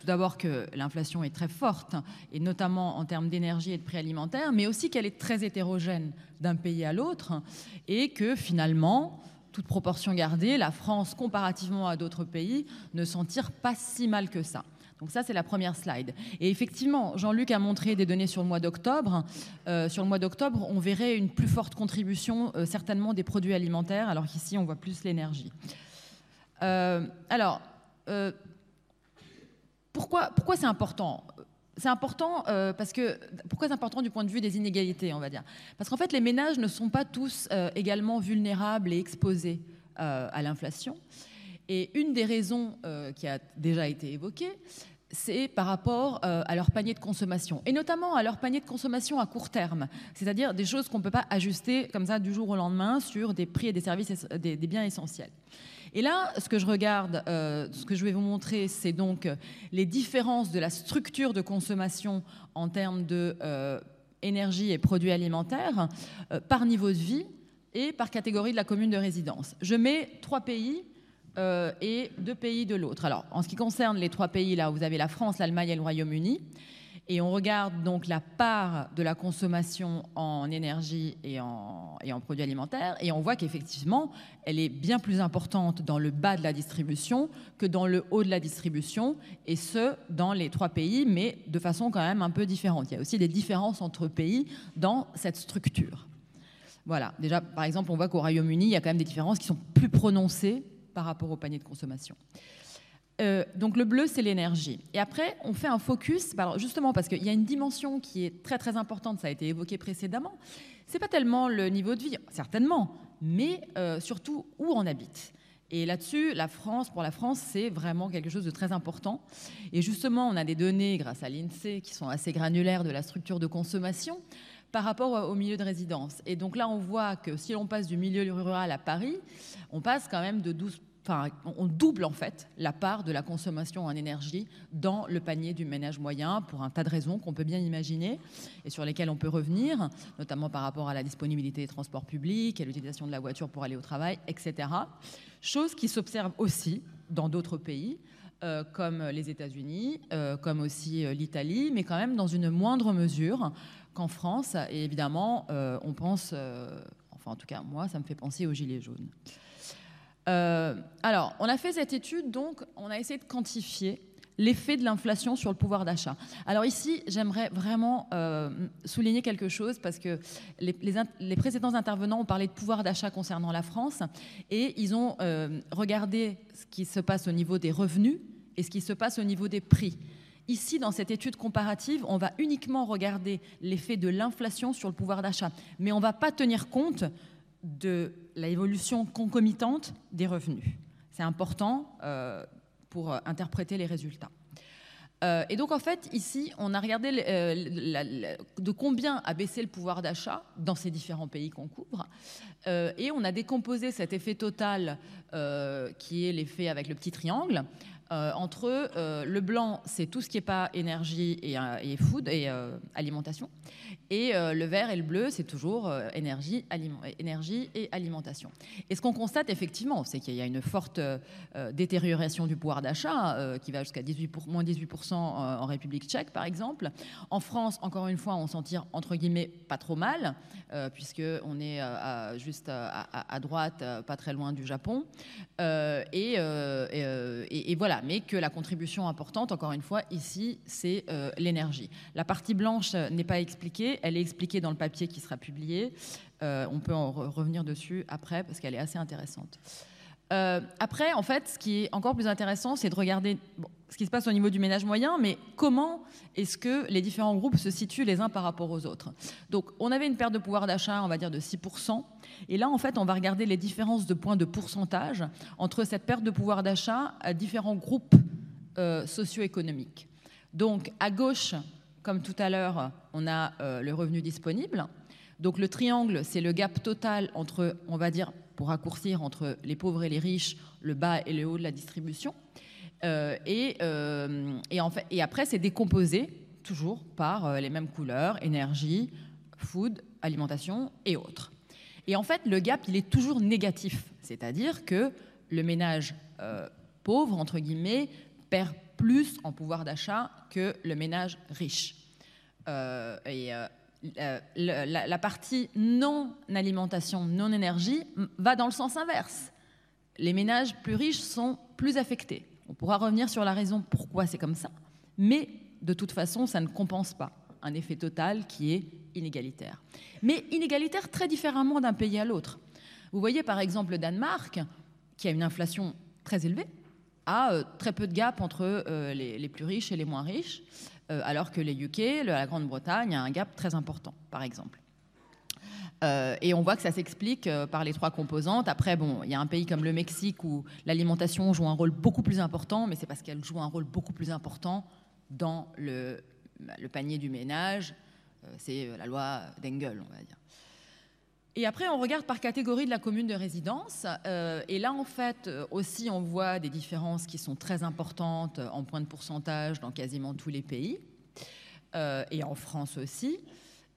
tout d'abord que l'inflation est très forte, et notamment en termes d'énergie et de prix alimentaires, mais aussi qu'elle est très hétérogène d'un pays à l'autre, et que finalement, toute proportion gardée, la France, comparativement à d'autres pays, ne s'en tire pas si mal que ça. Donc ça, c'est la première slide. Et effectivement, Jean-Luc a montré des données sur le mois d'octobre. Euh, sur le mois d'octobre, on verrait une plus forte contribution euh, certainement des produits alimentaires, alors qu'ici, on voit plus l'énergie. Euh, alors, pourquoi, c'est important? C'est important parce que pourquoi c'est important du point de vue des inégalités, on va dire? Parce qu'en fait, les ménages ne sont pas tous également vulnérables et exposés à l'inflation. Et une des raisons qui a déjà été évoquée, c'est par rapport euh, à leur panier de consommation, et notamment à leur panier de consommation à court terme, c'est-à-dire des choses qu'on ne peut pas ajuster comme ça du jour au lendemain sur des prix et des services, des, biens essentiels. Et là, ce que je regarde, euh, ce que je vais vous montrer, c'est donc les différences de la structure de consommation en termes de euh, énergie et produits alimentaires par niveau de vie et par catégorie de la commune de résidence. Je mets trois pays euh, et deux pays de l'autre. Alors, en ce qui concerne les trois pays, là, vous avez la France, l'Allemagne et le Royaume-Uni. Et on regarde donc la part de la consommation en énergie et en, produits alimentaires. Et on voit qu'effectivement, elle est bien plus importante dans le bas de la distribution que dans le haut de la distribution. Et ce, dans les trois pays, mais de façon quand même un peu différente. Il y a aussi des différences entre pays dans cette structure. Voilà, déjà, par exemple, on voit qu'au Royaume-Uni, il y a quand même des différences qui sont plus prononcées par rapport au panier de consommation. Euh, donc le bleu, c'est l'énergie. Et après, on fait un focus, bah, justement parce qu'il y a une dimension qui est très très importante, ça a été évoqué précédemment. C'est pas tellement le niveau de vie, certainement, mais euh, surtout où on habite. Et là-dessus, la France, pour la France, c'est vraiment quelque chose de très important. Et justement, on a des données grâce à l'INSEE qui sont assez granulaires de la structure de consommation par rapport au milieu de résidence. Et donc là, on voit que si l'on passe du milieu rural à Paris, on passe quand même de 12 On double en fait la part de la consommation en énergie dans le panier du ménage moyen pour un tas de raisons qu'on peut bien imaginer et sur lesquelles on peut revenir, notamment par rapport à la disponibilité des transports publics, à l'utilisation de la voiture pour aller au travail, etc. Chose qui s'observe aussi dans d'autres pays. Euh, comme les États-Unis, euh, comme aussi euh, l'Italie, mais quand même dans une moindre mesure qu'en France. Et évidemment, on pense, enfin en tout cas moi, ça me fait penser aux Gilets jaunes. Alors, on a fait cette étude, donc on a essayé de quantifier l'effet de l'inflation sur le pouvoir d'achat. Alors ici, j'aimerais vraiment souligner quelque chose parce que les, précédents intervenants ont parlé de pouvoir d'achat concernant la France et ils ont regardé ce qui se passe au niveau des revenus et ce qui se passe au niveau des prix. Ici, dans cette étude comparative, on va uniquement regarder l'effet de l'inflation sur le pouvoir d'achat, mais on ne va pas tenir compte de l'évolution concomitante des revenus. C'est important euh, pour interpréter les résultats. Euh, et donc en fait, ici, on a regardé euh, de combien a baissé le pouvoir d'achat dans ces différents pays qu'on couvre, et on a décomposé cet effet total, qui est l'effet avec le petit triangle, euh, entre euh, le blanc, c'est tout ce qui n'est pas énergie et, euh, food et alimentation, et le vert et le bleu, c'est toujours énergie, énergie et alimentation. Et ce qu'on constate effectivement, c'est qu'il y a une forte détérioration du pouvoir d'achat qui va jusqu'à 18 moins 18% en République tchèque, par exemple. En France, encore une fois, on s'en tire entre guillemets pas trop mal, puisque on est juste à, droite, pas très loin du Japon, et voilà mais que la contribution importante, encore une fois, ici, c'est euh, l'énergie. La partie blanche n'est pas expliquée, elle est expliquée dans le papier qui sera publié. Euh, on peut en revenir dessus après parce qu'elle est assez intéressante. Euh, après, en fait, ce qui est encore plus intéressant, c'est de regarder ce qui se passe au niveau du ménage moyen, mais comment est-ce que les différents groupes se situent les uns par rapport aux autres. Donc, on avait une perte de pouvoir d'achat, on va dire, de 6%. Et là, en fait, on va regarder les différences de points de pourcentage entre cette perte de pouvoir d'achat à différents groupes euh, socio-économiques. Donc, à gauche, comme tout à l'heure, on a euh, le revenu disponible. Donc, le triangle, c'est le gap total entre, on va dire, pour raccourcir entre les pauvres et les riches, le bas et le haut de la distribution. Euh, et, euh, et, en fait, et après, c'est décomposé toujours par euh, les mêmes couleurs, énergie, food, alimentation et autres. Et en fait, le gap, il est toujours négatif. C'est-à-dire que le ménage pauvre, entre guillemets, perd plus en pouvoir d'achat que le ménage riche. La, partie non-alimentation, non-énergie va dans le sens inverse. Les ménages plus riches sont plus affectés. On pourra revenir sur la raison pourquoi c'est comme ça, mais de toute façon, ça ne compense pas un effet total qui est inégalitaire. Mais inégalitaire très différemment d'un pays à l'autre. Vous voyez par exemple le Danemark, qui a une inflation très élevée, a euh, très peu de gap entre euh, les, plus riches et les moins riches. Euh, alors que les UK, la Grande-Bretagne, a un gap très important, par exemple. Et on voit que ça s'explique par les trois composantes. Après, bon, il y a un pays comme le Mexique où l'alimentation joue un rôle beaucoup plus important, mais c'est parce qu'elle joue un rôle beaucoup plus important dans le, le panier du ménage. C'est la loi d'Engel, on va dire. Et après, on regarde par catégorie de la commune de résidence. Euh, et là, en fait, euh, aussi, on voit des différences qui sont très importantes en point de pourcentage dans quasiment tous les pays, euh, et en France aussi.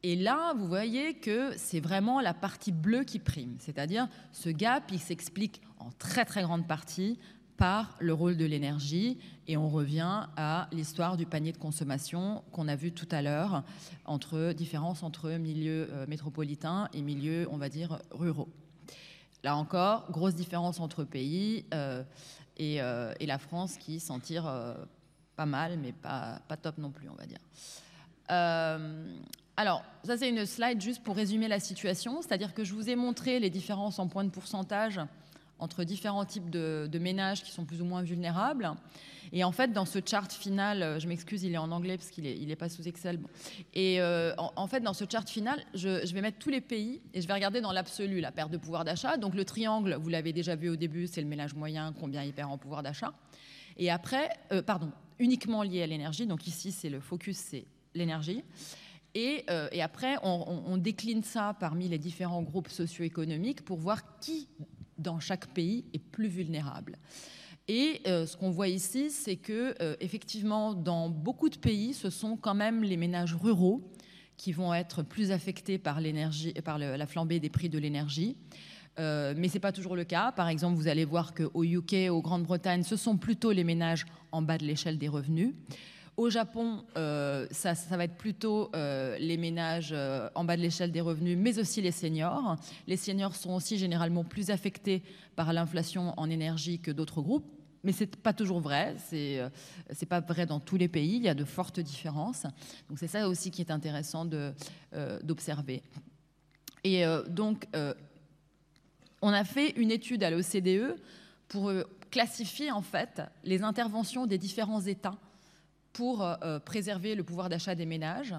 Et là, vous voyez que c'est vraiment la partie bleue qui prime. C'est-à-dire, ce gap, il s'explique en très, très grande partie par le rôle de l'énergie. Et on revient à l'histoire du panier de consommation qu'on a vu tout à l'heure, entre différence entre milieux euh, métropolitains et milieux, on va dire, ruraux. Là encore, grosse différence entre pays euh, euh, et, la France qui s'en tire pas mal, mais pas, pas top non plus, on va dire. alors, ça c'est une slide juste pour résumer la situation, c'est-à-dire que je vous ai montré les différences en points de pourcentage entre différents types de, ménages qui sont plus ou moins vulnérables. Et en fait, dans ce chart final, euh, je m'excuse, il est en anglais parce qu'il n'est est pas sous Excel. Et euh, en, fait, dans ce chart final, je, vais mettre tous les pays et je vais regarder dans l'absolu la perte de pouvoir d'achat. Donc le triangle, vous l'avez déjà vu au début, c'est le ménage moyen, combien il perd en pouvoir d'achat. Et après, euh, pardon, uniquement lié à l'énergie. Donc ici, c'est le focus, c'est l'énergie. Et, et, après, on, décline ça parmi les différents groupes socio-économiques pour voir qui dans chaque pays est plus vulnérable. Et euh, ce qu'on voit ici, c'est que euh, effectivement, dans beaucoup de pays, ce sont quand même les ménages ruraux qui vont être plus affectés par l'énergie, par la flambée des prix de l'énergie. Euh, mais ce n'est pas toujours le cas. Par exemple, vous allez voir qu'au UK, au Grande-Bretagne, ce sont plutôt les ménages en bas de l'échelle des revenus. Au Japon, euh, ça, va être plutôt euh, les ménages euh, en bas de l'échelle des revenus, mais aussi les seniors. Les seniors sont aussi généralement plus affectés par l'inflation en énergie que d'autres groupes. Mais ce n'est pas toujours vrai, ce n'est pas vrai dans tous les pays, il y a de fortes différences. Donc c'est ça aussi qui est intéressant d'observer. Et donc, on a fait une étude à l'OCDE pour classifier en fait les interventions des différents États pour euh, euh, préserver le pouvoir d'achat des ménages.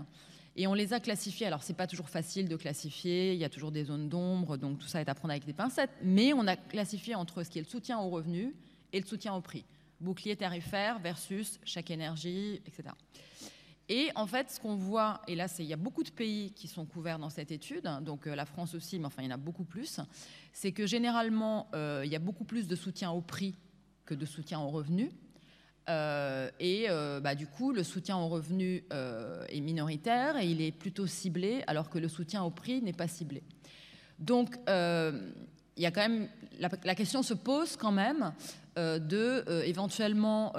Et on les a classifiés. Alors, ce n'est pas toujours facile de classifier, il y a toujours des zones d'ombre, donc tout ça est à prendre avec des pincettes. Mais on a classifié entre ce qui est le soutien aux revenus et le soutien au prix. Bouclier tarifaire versus chaque énergie, etc. Et en fait, ce qu'on voit, et là, il y a beaucoup de pays qui sont couverts dans cette étude, donc euh, la France aussi, mais enfin, il y en a beaucoup plus, c'est que généralement, il y a beaucoup plus de soutien au prix que de soutien aux revenus. Euh, et euh, bah, du coup, le soutien aux revenus euh, est minoritaire et il est plutôt ciblé, alors que le soutien au prix n'est pas ciblé. Donc, il y a quand même la, question se pose quand même de éventuellement,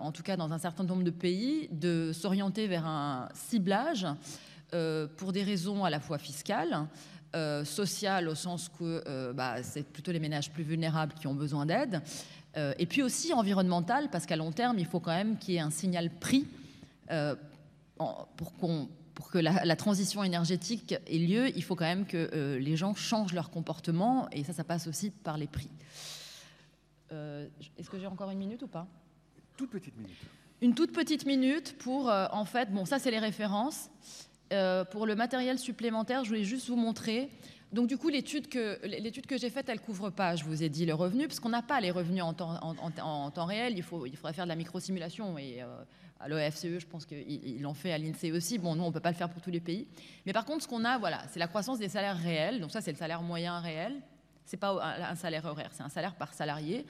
en tout cas dans un certain nombre de pays, de s'orienter vers un ciblage pour des raisons à la fois fiscales. sociales au sens que bah, c'est plutôt les ménages plus vulnérables qui ont besoin d'aide, euh, et puis aussi environnemental, parce qu'à long terme, il faut quand même qu'il y ait un signal prix euh, pour, pour, que la, transition énergétique ait lieu. Il faut quand même que euh, les gens changent leur comportement, et ça, ça passe aussi par les prix. Est-ce que j'ai encore une minute ou pas? Toute petite minute. Une toute petite minute pour, en fait, bon, ça c'est les références. pour le matériel supplémentaire, je voulais juste vous montrer donc du coup, l'étude que, l'étude que j'ai faite, elle couvre pas, je vous ai dit, le revenu, parce qu'on n'a pas les revenus en temps, en, temps, réel. Il, faut, il faudrait faire de la microsimulation. Et euh, à l'OFCE, je pense qu'ils l'ont fait à l'INSEE aussi. Bon, nous, on ne peut pas le faire pour tous les pays. Mais par contre, ce qu'on a, voilà, c'est la croissance des salaires réels. Donc ça, c'est le salaire moyen réel. Ce n'est pas un salaire horaire, c'est un salaire par salarié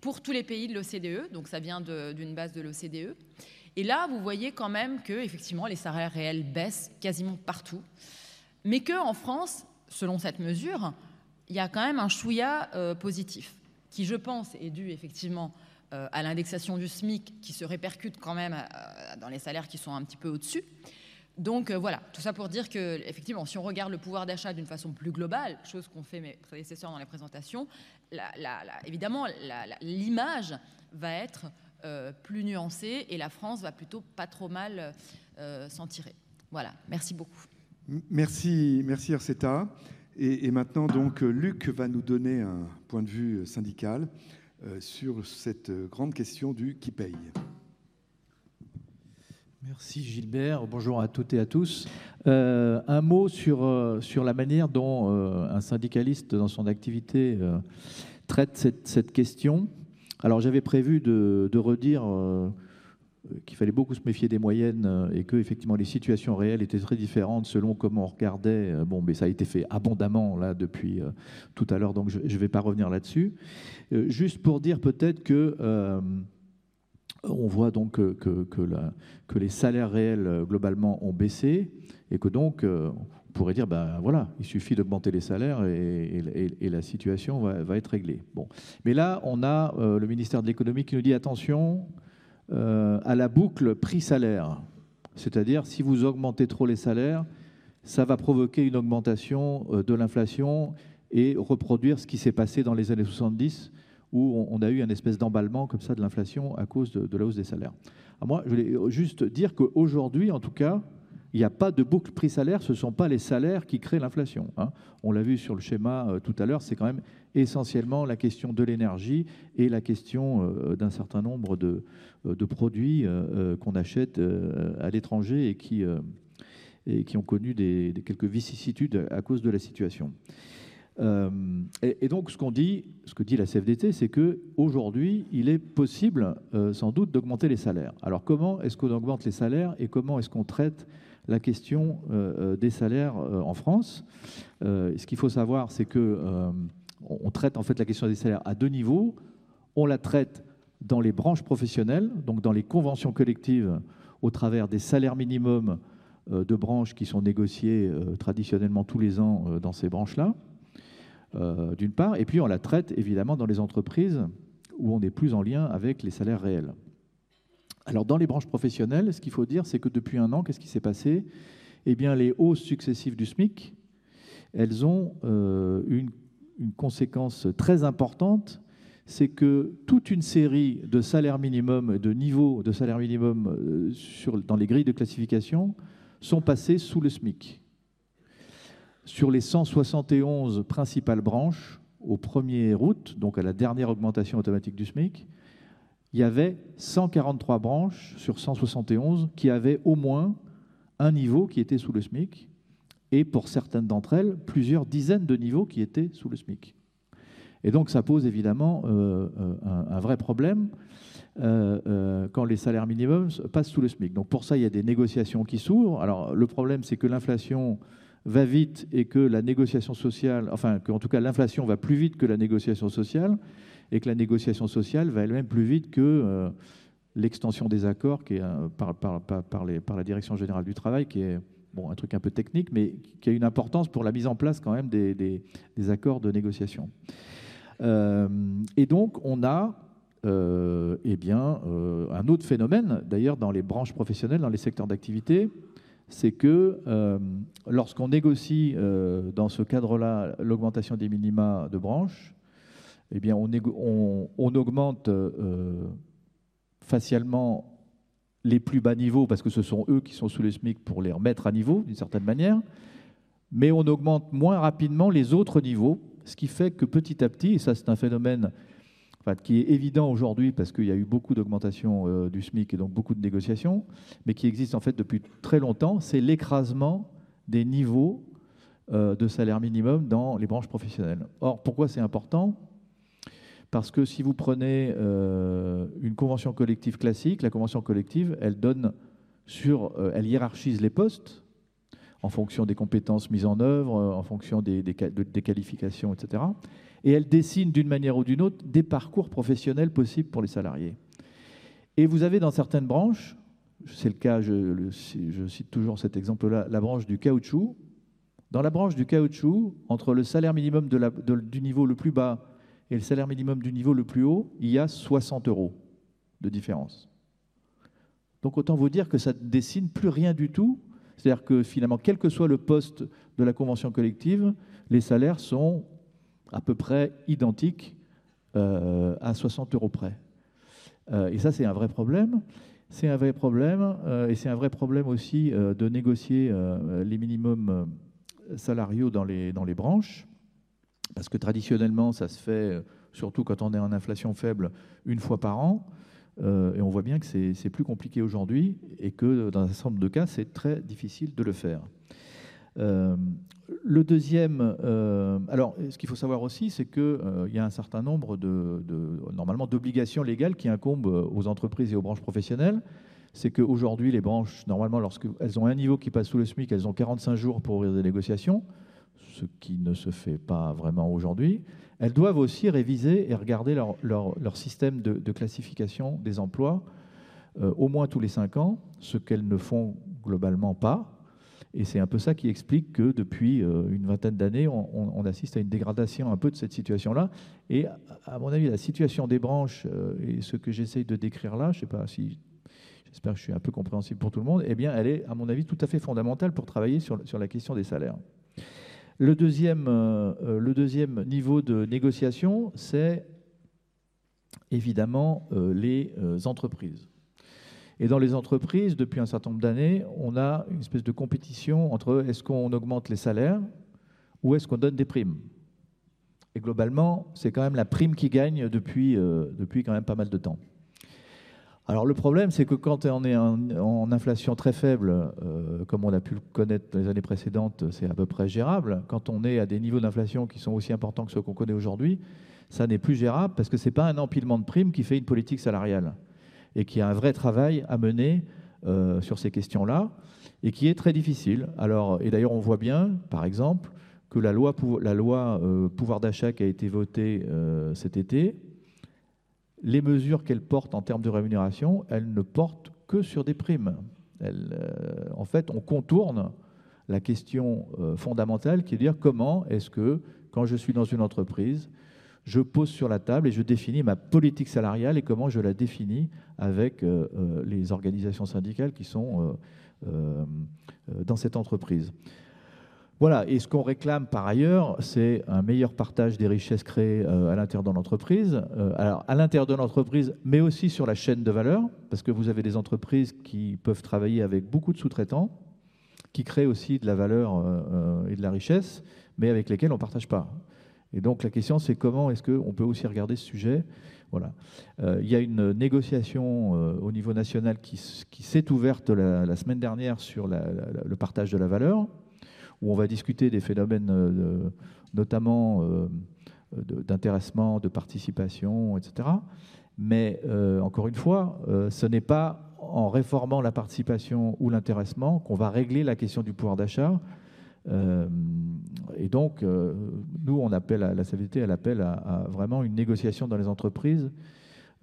pour tous les pays de l'OCDE. Donc ça vient d'une base de l'OCDE. Et là, vous voyez quand même que effectivement, les salaires réels baissent quasiment partout. Mais qu'en France, selon cette mesure, il y a quand même un chouïa euh, positif, qui, je pense, est dû effectivement euh, à l'indexation du SMIC, qui se répercute quand même euh, dans les salaires qui sont un petit peu au-dessus. Donc voilà, tout ça pour dire que, effectivement, si on regarde le pouvoir d'achat d'une façon plus globale, chose qu'ont fait mes prédécesseurs dans les présentations, évidemment, l'image va être plus nuancée et la France va plutôt pas trop mal s'en tirer. Voilà, merci beaucoup. Merci, merci Arceta. Et, maintenant, donc, Luc va nous donner un point de vue syndical euh, sur cette grande question du qui paye. Merci Gilbert. Bonjour à toutes et à tous. Euh, un mot sur, euh, sur la manière dont un syndicaliste, dans son activité, traite cette, cette, question. Alors j'avais prévu de redire qu'il fallait beaucoup se méfier des moyennes et que effectivement les situations réelles étaient très différentes selon comment on regardait. Bon, mais ça a été fait abondamment là depuis tout à l'heure, donc je ne vais pas revenir là-dessus. juste pour dire peut-être que on voit donc que, les salaires réels globalement ont baissé et que donc on pourrait dire ben voilà, il suffit d'augmenter les salaires et, la situation va, être réglée. Bon, mais là on a le ministère de l'économie qui nous dit attention, euh, à la boucle prix-salaire. C'est-à-dire, si vous augmentez trop les salaires, ça va provoquer une augmentation euh, de l'inflation et reproduire ce qui s'est passé dans les années 70, où on a eu un espèce d'emballement comme ça de l'inflation à cause de, la hausse des salaires. moi, je voulais juste dire qu'aujourd'hui, en tout cas, il n'y a pas de boucle prix-salaire, ce ne sont pas les salaires qui créent l'inflation. Hein. On l'a vu sur le schéma euh, tout à l'heure, c'est quand même essentiellement la question de l'énergie et la question euh, d'un certain nombre de, euh, produits qu'on achète à l'étranger et qui, ont connu des, quelques vicissitudes à cause de la situation. et, donc, ce qu'on dit, ce que dit la CFDT, c'est que aujourd'hui, il est possible, sans doute, d'augmenter les salaires. Alors, comment est-ce qu'on augmente les salaires et comment est-ce qu'on traite la question euh, euh, des salaires euh, en France. ce qu'il faut savoir, c'est que on traite en fait la question des salaires à deux niveaux. On la traite dans les branches professionnelles, donc dans les conventions collectives, au travers des salaires minimums de branches qui sont négociés traditionnellement tous les ans dans ces branches-là, d'une part, et puis on la traite évidemment dans les entreprises où on est plus en lien avec les salaires réels. Alors, dans les branches professionnelles, ce qu'il faut dire, c'est que depuis un an, qu'est-ce qui s'est passé? Eh bien, les hausses successives du SMIC, elles ont euh, une, conséquence très importante, c'est que toute une série de salaires minimums, de niveaux de salaire minimum euh, dans les grilles de classification sont passés sous le SMIC. Sur les 171 principales branches, au 1er août, donc à la dernière augmentation automatique du SMIC, il y avait 143 branches sur 171 qui avaient au moins un niveau qui était sous le SMIC, et pour certaines d'entre elles, plusieurs dizaines de niveaux qui étaient sous le SMIC. Et donc ça pose évidemment euh, euh, un, vrai problème euh, quand les salaires minimums passent sous le SMIC. Donc pour ça, il y a des négociations qui s'ouvrent. Alors le problème, c'est que l'inflation va vite et que la négociation sociale, enfin qu'en tout cas l'inflation va plus vite que la négociation sociale et que la négociation sociale va elle-même plus vite que euh, l'extension des accords est, par, la Direction générale du travail, qui est un truc un peu technique, mais qui a une importance pour la mise en place quand même des, accords de négociation. Euh, et donc, on a euh, eh bien, un autre phénomène, d'ailleurs, dans les branches professionnelles, dans les secteurs d'activité, c'est que lorsqu'on négocie dans ce cadre-là l'augmentation des minima de branche, eh on, augmente euh, facialement les plus bas niveaux parce que ce sont eux qui sont sous le SMIC pour les remettre à niveau d'une certaine manière, mais on augmente moins rapidement les autres niveaux, ce qui fait que petit à petit, et ça c'est un phénomène qui est évident aujourd'hui parce qu'il y a eu beaucoup d'augmentation euh, du SMIC et donc beaucoup de négociations, mais qui existe en fait depuis très longtemps, c'est l'écrasement des niveaux euh, de salaire minimum dans les branches professionnelles. Or, pourquoi c'est important? Parce que si vous prenez euh, une convention collective classique, la convention collective, elle donne sur, euh, elle hiérarchise les postes en fonction des compétences mises en œuvre, euh, en fonction des, qualifications, etc. Et elle dessine d'une manière ou d'une autre des parcours professionnels possibles pour les salariés. Et vous avez dans certaines branches, c'est le cas, je, cite toujours cet exemple-là, la branche du caoutchouc. Dans la branche du caoutchouc, entre le salaire minimum du niveau le plus bas et le salaire minimum du niveau le plus haut, il y a 60 euros de différence. Donc autant vous dire que ça ne dessine plus rien du tout. C'est-à-dire que finalement, quel que soit le poste de la convention collective, les salaires sont à peu près identiques euh, à 60 euros près. Euh, et ça, c'est un vrai problème. C'est un vrai problème, euh, et c'est un vrai problème aussi de négocier les minimums salariaux dans les, dans les branches. Parce que traditionnellement, ça se fait, euh, surtout quand on est en inflation faible, une fois par an. Euh, et on voit bien que c'est plus compliqué aujourd'hui et que dans un certain nombre de cas, c'est très difficile de le faire. Euh, le deuxième, alors ce qu'il faut savoir aussi, c'est qu'il y a un certain nombre d'obligations légales qui incombent aux entreprises et aux branches professionnelles. c'est qu'aujourd'hui, les branches, normalement, lorsqu'elles ont un niveau qui passe sous le SMIC, elles ont 45 jours pour ouvrir des négociations, ce qui ne se fait pas vraiment aujourd'hui. Elles doivent aussi réviser et regarder leur, système de, classification des emplois euh, au moins tous les cinq ans, ce qu'elles ne font globalement pas. Et c'est un peu ça qui explique que depuis euh, une vingtaine d'années, on, assiste à une dégradation un peu de cette situation-là. Et à mon avis, la situation des branches euh, et ce que j'essaye de décrire là, je sais pas si, j'espère que je suis un peu compréhensible pour tout le monde, eh bien, elle est, à mon avis, tout à fait fondamentale pour travailler sur la question des salaires. Le deuxième, euh, le deuxième niveau de négociation, c'est évidemment les entreprises. Et dans les entreprises, depuis un certain nombre d'années, on a une espèce de compétition entre est-ce qu'on augmente les salaires ou est-ce qu'on donne des primes. Et globalement, c'est quand même la prime qui gagne depuis, euh, depuis quand même pas mal de temps. Alors le problème, c'est que quand on est en, inflation très faible, euh, comme on a pu le connaître dans les années précédentes, c'est à peu près gérable. Quand on est à des niveaux d'inflation qui sont aussi importants que ceux qu'on connaît aujourd'hui, ça n'est plus gérable parce que ce n'est pas un empilement de primes qui fait une politique salariale et qui a un vrai travail à mener euh, sur ces questions-là et qui est très difficile. Alors, et d'ailleurs, on voit bien, par exemple, que la loi, euh, pouvoir d'achat qui a été votée cet été, les mesures qu'elle porte en termes de rémunération, elles ne portent que sur des primes. en fait, on contourne la question fondamentale qui est de dire comment est-ce que, quand je suis dans une entreprise, je pose sur la table et je définis ma politique salariale et comment je la définis avec euh, euh, les organisations syndicales qui sont euh, dans cette entreprise. Voilà, et ce qu'on réclame par ailleurs, c'est un meilleur partage des richesses créées à l'intérieur de l'entreprise, alors à l'intérieur de l'entreprise, mais aussi sur la chaîne de valeur, parce que vous avez des entreprises qui peuvent travailler avec beaucoup de sous-traitants, qui créent aussi de la valeur et de la richesse, mais avec lesquels on ne partage pas. Et donc la question, c'est comment est-ce qu'on peut aussi regarder ce sujet? Voilà. Euh, il y a une négociation euh, au niveau national qui, s'est ouverte la, semaine dernière sur le partage de la valeur, où on va discuter des phénomènes euh, notamment d'intéressement, de participation, etc. Mais encore une fois, ce n'est pas en réformant la participation ou l'intéressement qu'on va régler la question du pouvoir d'achat. Euh, et donc, euh, nous, on appelle à, la CVT, elle appelle à, vraiment une négociation dans les entreprises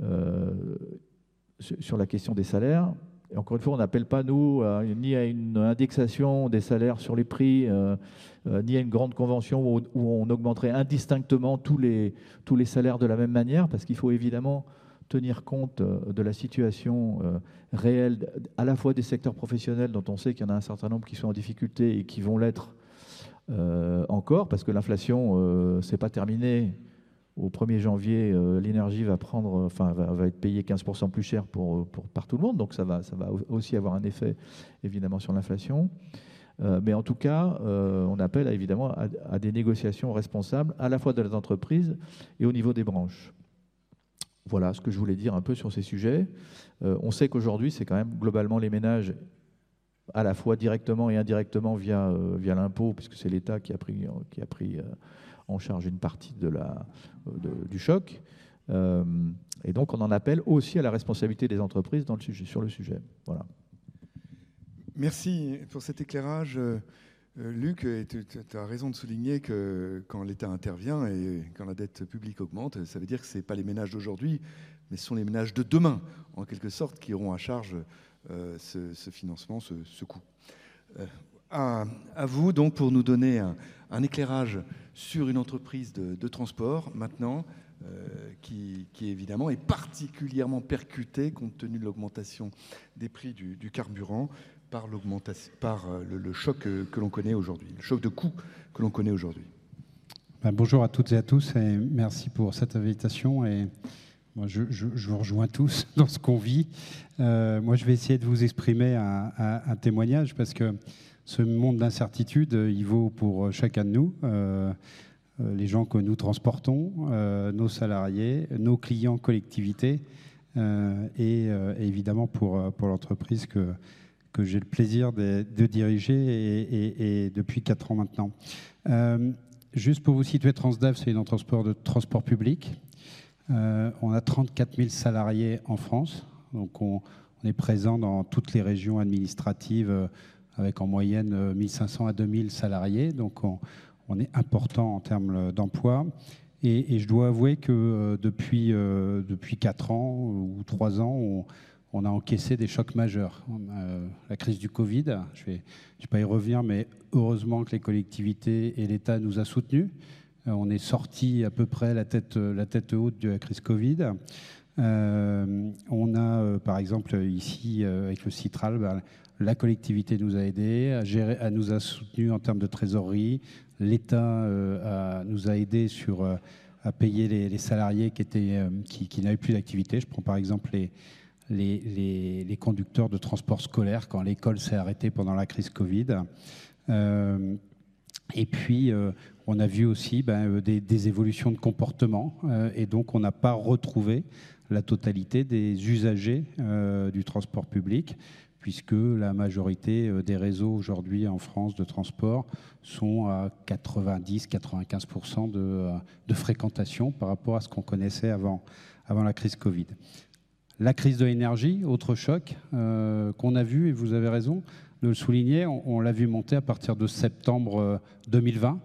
euh, sur la question des salaires. Encore une fois, on n'appelle pas, nous, ni à une indexation des salaires sur les prix, ni à une grande convention où, on augmenterait indistinctement tous les, tous les salaires de la même manière, parce qu'il faut évidemment tenir compte de la situation réelle à la fois des secteurs professionnels dont on sait qu'il y en a un certain nombre qui sont en difficulté et qui vont l'être euh, encore, parce que l'inflation, euh, c'est pas terminé. Au 1er janvier, euh, l'énergie enfin, va, être payée 15% plus cher pour, pour, par tout le monde, donc ça va, aussi avoir un effet évidemment sur l'inflation. mais en tout cas, on appelle évidemment à, des négociations responsables, à la fois de les entreprises et au niveau des branches. Voilà ce que je voulais dire un peu sur ces sujets. on sait qu'aujourd'hui, c'est quand même globalement les ménages à la fois directement et indirectement via, euh, l'impôt, puisque c'est l'État qui a pris, euh, en charge une partie de la, du choc. Euh, et donc, on en appelle aussi à la responsabilité des entreprises dans le sujet, sur le sujet. Voilà. Merci pour cet éclairage. Luc, tu as raison de souligner que quand l'État intervient et quand la dette publique augmente, ça veut dire que ce n'est pas les ménages d'aujourd'hui, mais ce sont les ménages de demain, en quelque sorte, qui auront à charge euh, ce, financement, ce, coût. Euh, à, vous donc pour nous donner un, éclairage sur une entreprise de, transport maintenant euh, qui, évidemment est particulièrement percutée compte tenu de l'augmentation des prix du, carburant par, par le, choc que, l'on connaît aujourd'hui, le choc de coût que l'on connaît aujourd'hui. Ben, bonjour à toutes et à tous et merci pour cette invitation et je, vous rejoins tous [laughs] dans ce qu'on vit. Euh, moi, je vais essayer de vous exprimer un, témoignage parce que ce monde d'incertitude, il vaut pour chacun de nous, euh, euh, les gens que nous transportons, nos salariés, nos clients, collectivités, et, évidemment pour, pour l'entreprise que, que j'ai le plaisir de, diriger et, depuis quatre ans maintenant. juste pour vous situer, Transdev, c'est une entreprise de transport public. Euh, on a 34 000 salariés en France. Donc on, on est présent dans toutes les régions administratives avec en moyenne 1500 à 2000 salariés. Donc on, est important en termes d'emploi. Et, je dois avouer que depuis, depuis 4 ans ou 3 ans, on, a encaissé des chocs majeurs. la crise du Covid, je ne vais, pas y revenir, mais heureusement que les collectivités et l'État nous a soutenus. Euh, on est sorti à peu près la tête, la tête haute de la crise Covid. Euh, on a, euh, par exemple, ici, avec le Citral, ben, la collectivité nous a aidés, à, nous a soutenus en termes de trésorerie. L'État nous a aidés sur, à payer les, salariés qui, étaient, qui, n'avaient plus d'activité. Je prends par exemple les, les, conducteurs de transport scolaire quand l'école s'est arrêtée pendant la crise Covid. Euh, et puis, euh, on a vu aussi ben, euh, des, évolutions de comportement, et donc on n'a pas retrouvé la totalité des usagers du transport public, puisque la majorité des réseaux aujourd'hui en France de transport sont à 90-95% de, de, fréquentation par rapport à ce qu'on connaissait avant, la crise Covid. La crise de l'énergie, autre choc euh, qu'on a vu, et vous avez raison de le souligner, on, l'a vu monter à partir de septembre 2020,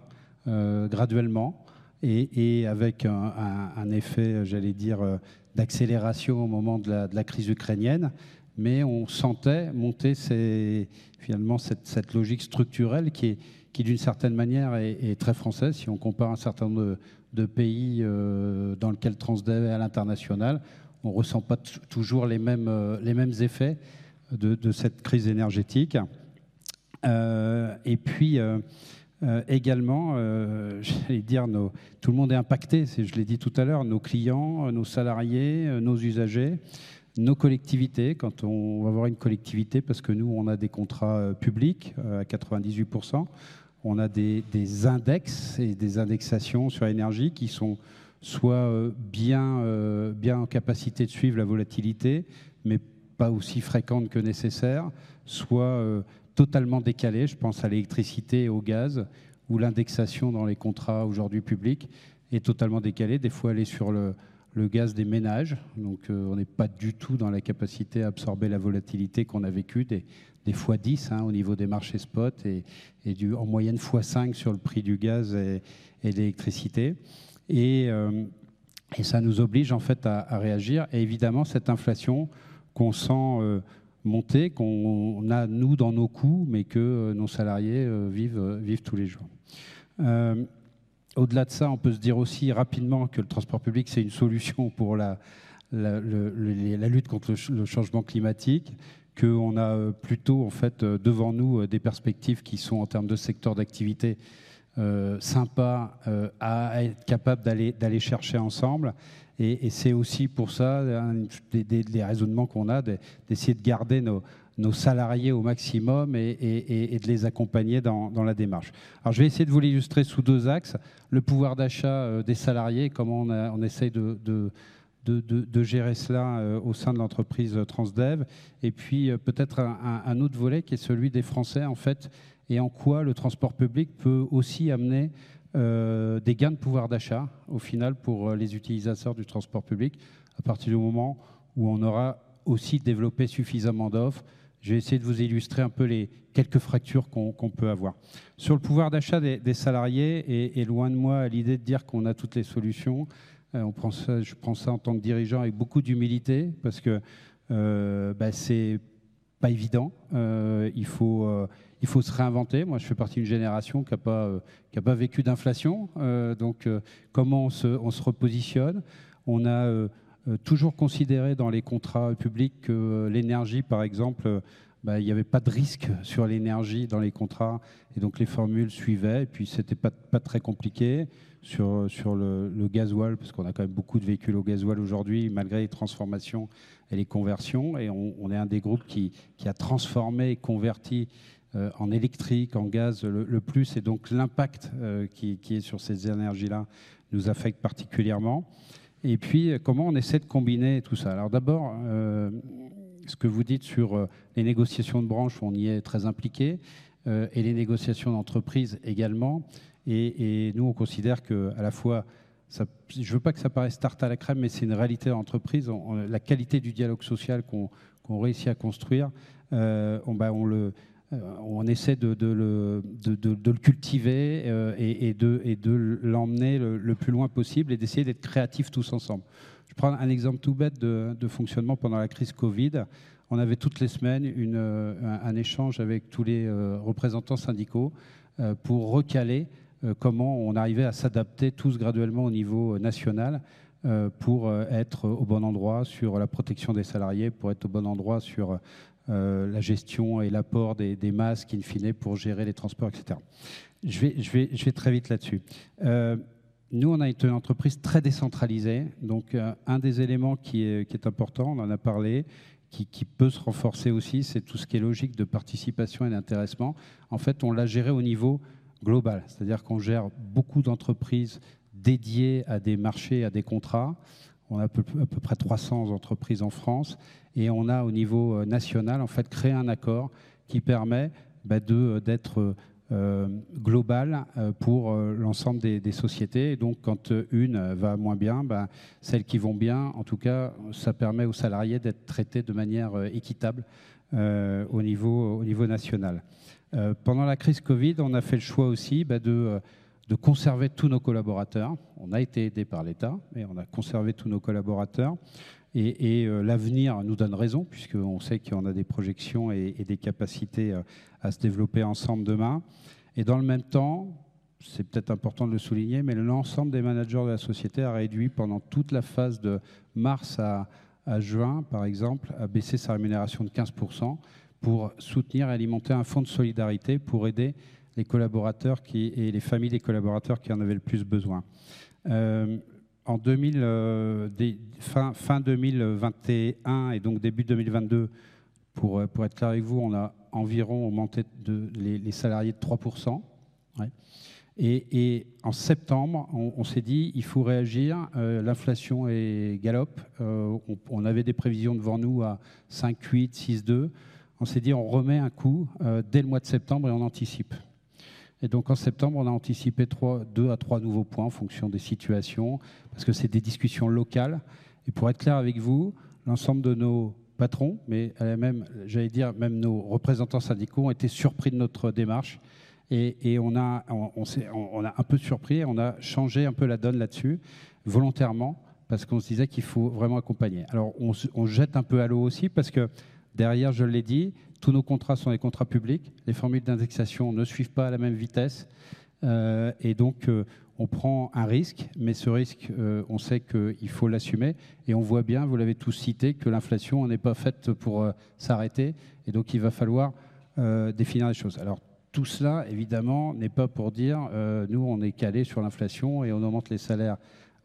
euh, euh, graduellement, et, avec un, effet, j'allais dire, d'accélération au moment de la, crise ukrainienne. Mais on sentait monter finalement cette, logique structurelle qui, qui d'une certaine manière, est, très française. Si on compare un certain nombre de, pays dans lesquels Transdev est à l'international, on ne ressent pas toujours les mêmes, euh, les mêmes effets de, cette crise énergétique. Euh, et puis, euh, également, [laughs] j'allais dire, tout le monde est impacté, je l'ai dit tout à l'heure, nos clients, nos salariés, nos usagers, nos collectivités, quand on va voir une collectivité, parce que nous, on a des contrats publics à 98%, on a des, index et des indexations sur l'énergie qui sont soit euh, bien, euh, bien en capacité de suivre la volatilité, mais pas aussi fréquente que nécessaire, soit euh, totalement décalée. Je pense à l'électricité et au gaz, où l'indexation dans les contrats aujourd'hui publics est totalement décalée. Des fois, elle est sur le, gaz des ménages, donc on n'est pas du tout dans la capacité à absorber la volatilité qu'on a vécue, des, fois 10 hein, au niveau des marchés spot et, du, en moyenne fois 5 sur le prix du gaz et, de l'électricité. Euh, et, ça nous oblige en fait à, réagir. Et évidemment, cette inflation qu'on sent euh, monter, qu'on a nous dans nos coûts, mais que euh, nos salariés vivent tous les jours. Au-delà de ça, on peut se dire aussi rapidement que le transport public, c'est une solution [laughs] pour la, lutte contre le, changement climatique, qu'on a plutôt en fait devant nous des perspectives qui sont en termes de secteur d'activité euh, sympa euh, à être capable d'aller chercher ensemble. Et, c'est aussi pour ça des, raisonnements qu'on a, d'essayer de garder nos, nos, salariés au maximum et, de les accompagner dans, la démarche. Alors je vais essayer de vous l'illustrer sous deux axes. Le pouvoir d'achat euh, des salariés, comment on, essaye de, gérer cela au sein de l'entreprise Transdev. Et puis peut-être un, autre volet qui est celui des Français, en fait, et en quoi le transport public peut aussi amener euh, des gains de pouvoir d'achat au final pour euh, les utilisateurs du transport public à partir du moment où on aura aussi développé suffisamment d'offres. Je vais essayer de vous illustrer un peu les quelques fractures qu'on peut avoir. Sur le pouvoir d'achat des, salariés, et, loin de moi l'idée de dire qu'on a toutes les solutions, euh, on prend ça, je prends ça en tant que dirigeant avec beaucoup d'humilité parce que euh, bah, c'est pas évident. il faut il faut se réinventer. Moi, je fais partie d'une génération qui n'a pas, euh, vécu d'inflation. Euh, donc, euh, comment on se, on se, repositionne? On a toujours considéré dans les contrats publics que l'énergie, par exemple, bah, il n'y avait pas de risque sur l'énergie dans les contrats. Et donc, les formules suivaient. Et puis, ce n'était pas, pas très compliqué sur, le, le gasoil, parce qu'on a quand même beaucoup de véhicules au gasoil aujourd'hui, malgré les transformations et les conversions. Et on, est un des groupes qui, a transformé et converti euh, en électrique, en gaz le, plus, et donc l'impact euh, qui, est sur ces énergies-là nous affecte particulièrement. Et puis, euh, comment on essaie de combiner tout ça? Alors d'abord, ce que vous dites sur les négociations de branche, on y est très impliqué, et les négociations d'entreprise également. Et, nous, on considère que à la fois je ne veux pas que ça paraisse tarte à la crème, mais c'est une réalité d'entreprise. La qualité du dialogue social qu'on réussit à construire, on, bah, on le euh, on essaie de, le, cultiver euh, et, de, l'emmener le, plus loin possible et d'essayer d'être créatifs tous ensemble. Je prends un exemple tout bête de, fonctionnement pendant la crise Covid. On avait toutes les semaines un, échange avec tous les euh, représentants syndicaux pour recaler comment on arrivait à s'adapter tous graduellement au niveau national pour être au bon endroit sur la protection des salariés, pour être au bon endroit sur euh, la gestion et l'apport des, masques, in fine, pour gérer les transports, etc. Je vais, très vite là-dessus. Euh, nous, on a été une entreprise très décentralisée. Donc, euh, un des éléments qui est, qui est, important, on en a parlé, qui, qui peut se renforcer aussi, c'est tout ce qui est logique de participation et d'intéressement. En fait, on l'a géré au niveau global, c'est-à-dire qu'on gère beaucoup d'entreprises dédiées à des marchés, à des contrats. On a à peu, près 300 entreprises en France et on a au niveau euh, national en fait créé un accord qui permet bah, euh, d'être euh, global pour l'ensemble des, sociétés. Donc, quand une va moins bien, bah, celles qui vont bien, en tout cas, ça permet aux salariés d'être traités de manière équitable au, niveau, au niveau national. pendant la crise Covid, on a fait le choix aussi bah, de de conserver tous nos collaborateurs. On a été aidé par l'État, mais on a conservé tous nos collaborateurs. Et, euh, l'avenir nous donne raison, puisqu'on sait qu'on a des projections et, des capacités euh, à se développer ensemble demain. Et dans le même temps, c'est peut-être important de le souligner, mais l'ensemble des managers de la société a réduit pendant toute la phase de mars à, juin, par exemple, a baissé sa rémunération de 15% pour soutenir et alimenter un fonds de solidarité pour aider les collaborateurs qui, et les familles des collaborateurs qui en avaient le plus besoin. Euh, en 2000, euh, fin, fin, 2021 et donc début 2022, pour, euh, pour être clair avec vous, on a environ augmenté les, salariés de 3%. Et, en septembre, on, s'est dit, il faut réagir, l'inflation est galope, on, on, avait des prévisions devant nous à 5, 8, 6, 2. On s'est dit, on remet un coup dès le mois de septembre et on anticipe. Et donc en septembre, on a anticipé deux à trois nouveaux points en fonction des situations, parce que c'est des discussions locales. Et pour être clair avec vous, l'ensemble de nos patrons, mais même, j'allais dire, même nos représentants syndicaux ont été surpris de notre démarche. Et, on, a, on, a un peu surpris, on a changé un peu la donne là-dessus, volontairement, parce qu'on se disait qu'il faut vraiment accompagner. Alors on jette un peu à l'eau aussi, parce que derrière, je l'ai dit, tous nos contrats sont des contrats publics. Les formules d'indexation ne suivent pas à la même vitesse. Euh, et donc, euh, on prend un risque, mais ce risque, euh, on sait qu'il faut l'assumer. Et on voit bien, vous l'avez tous cité, que l'inflation n'est pas faite pour s'arrêter. Et donc, il va falloir définir les choses. Alors, tout cela, évidemment, n'est pas pour dire, nous, on est calé sur l'inflation et on augmente les salaires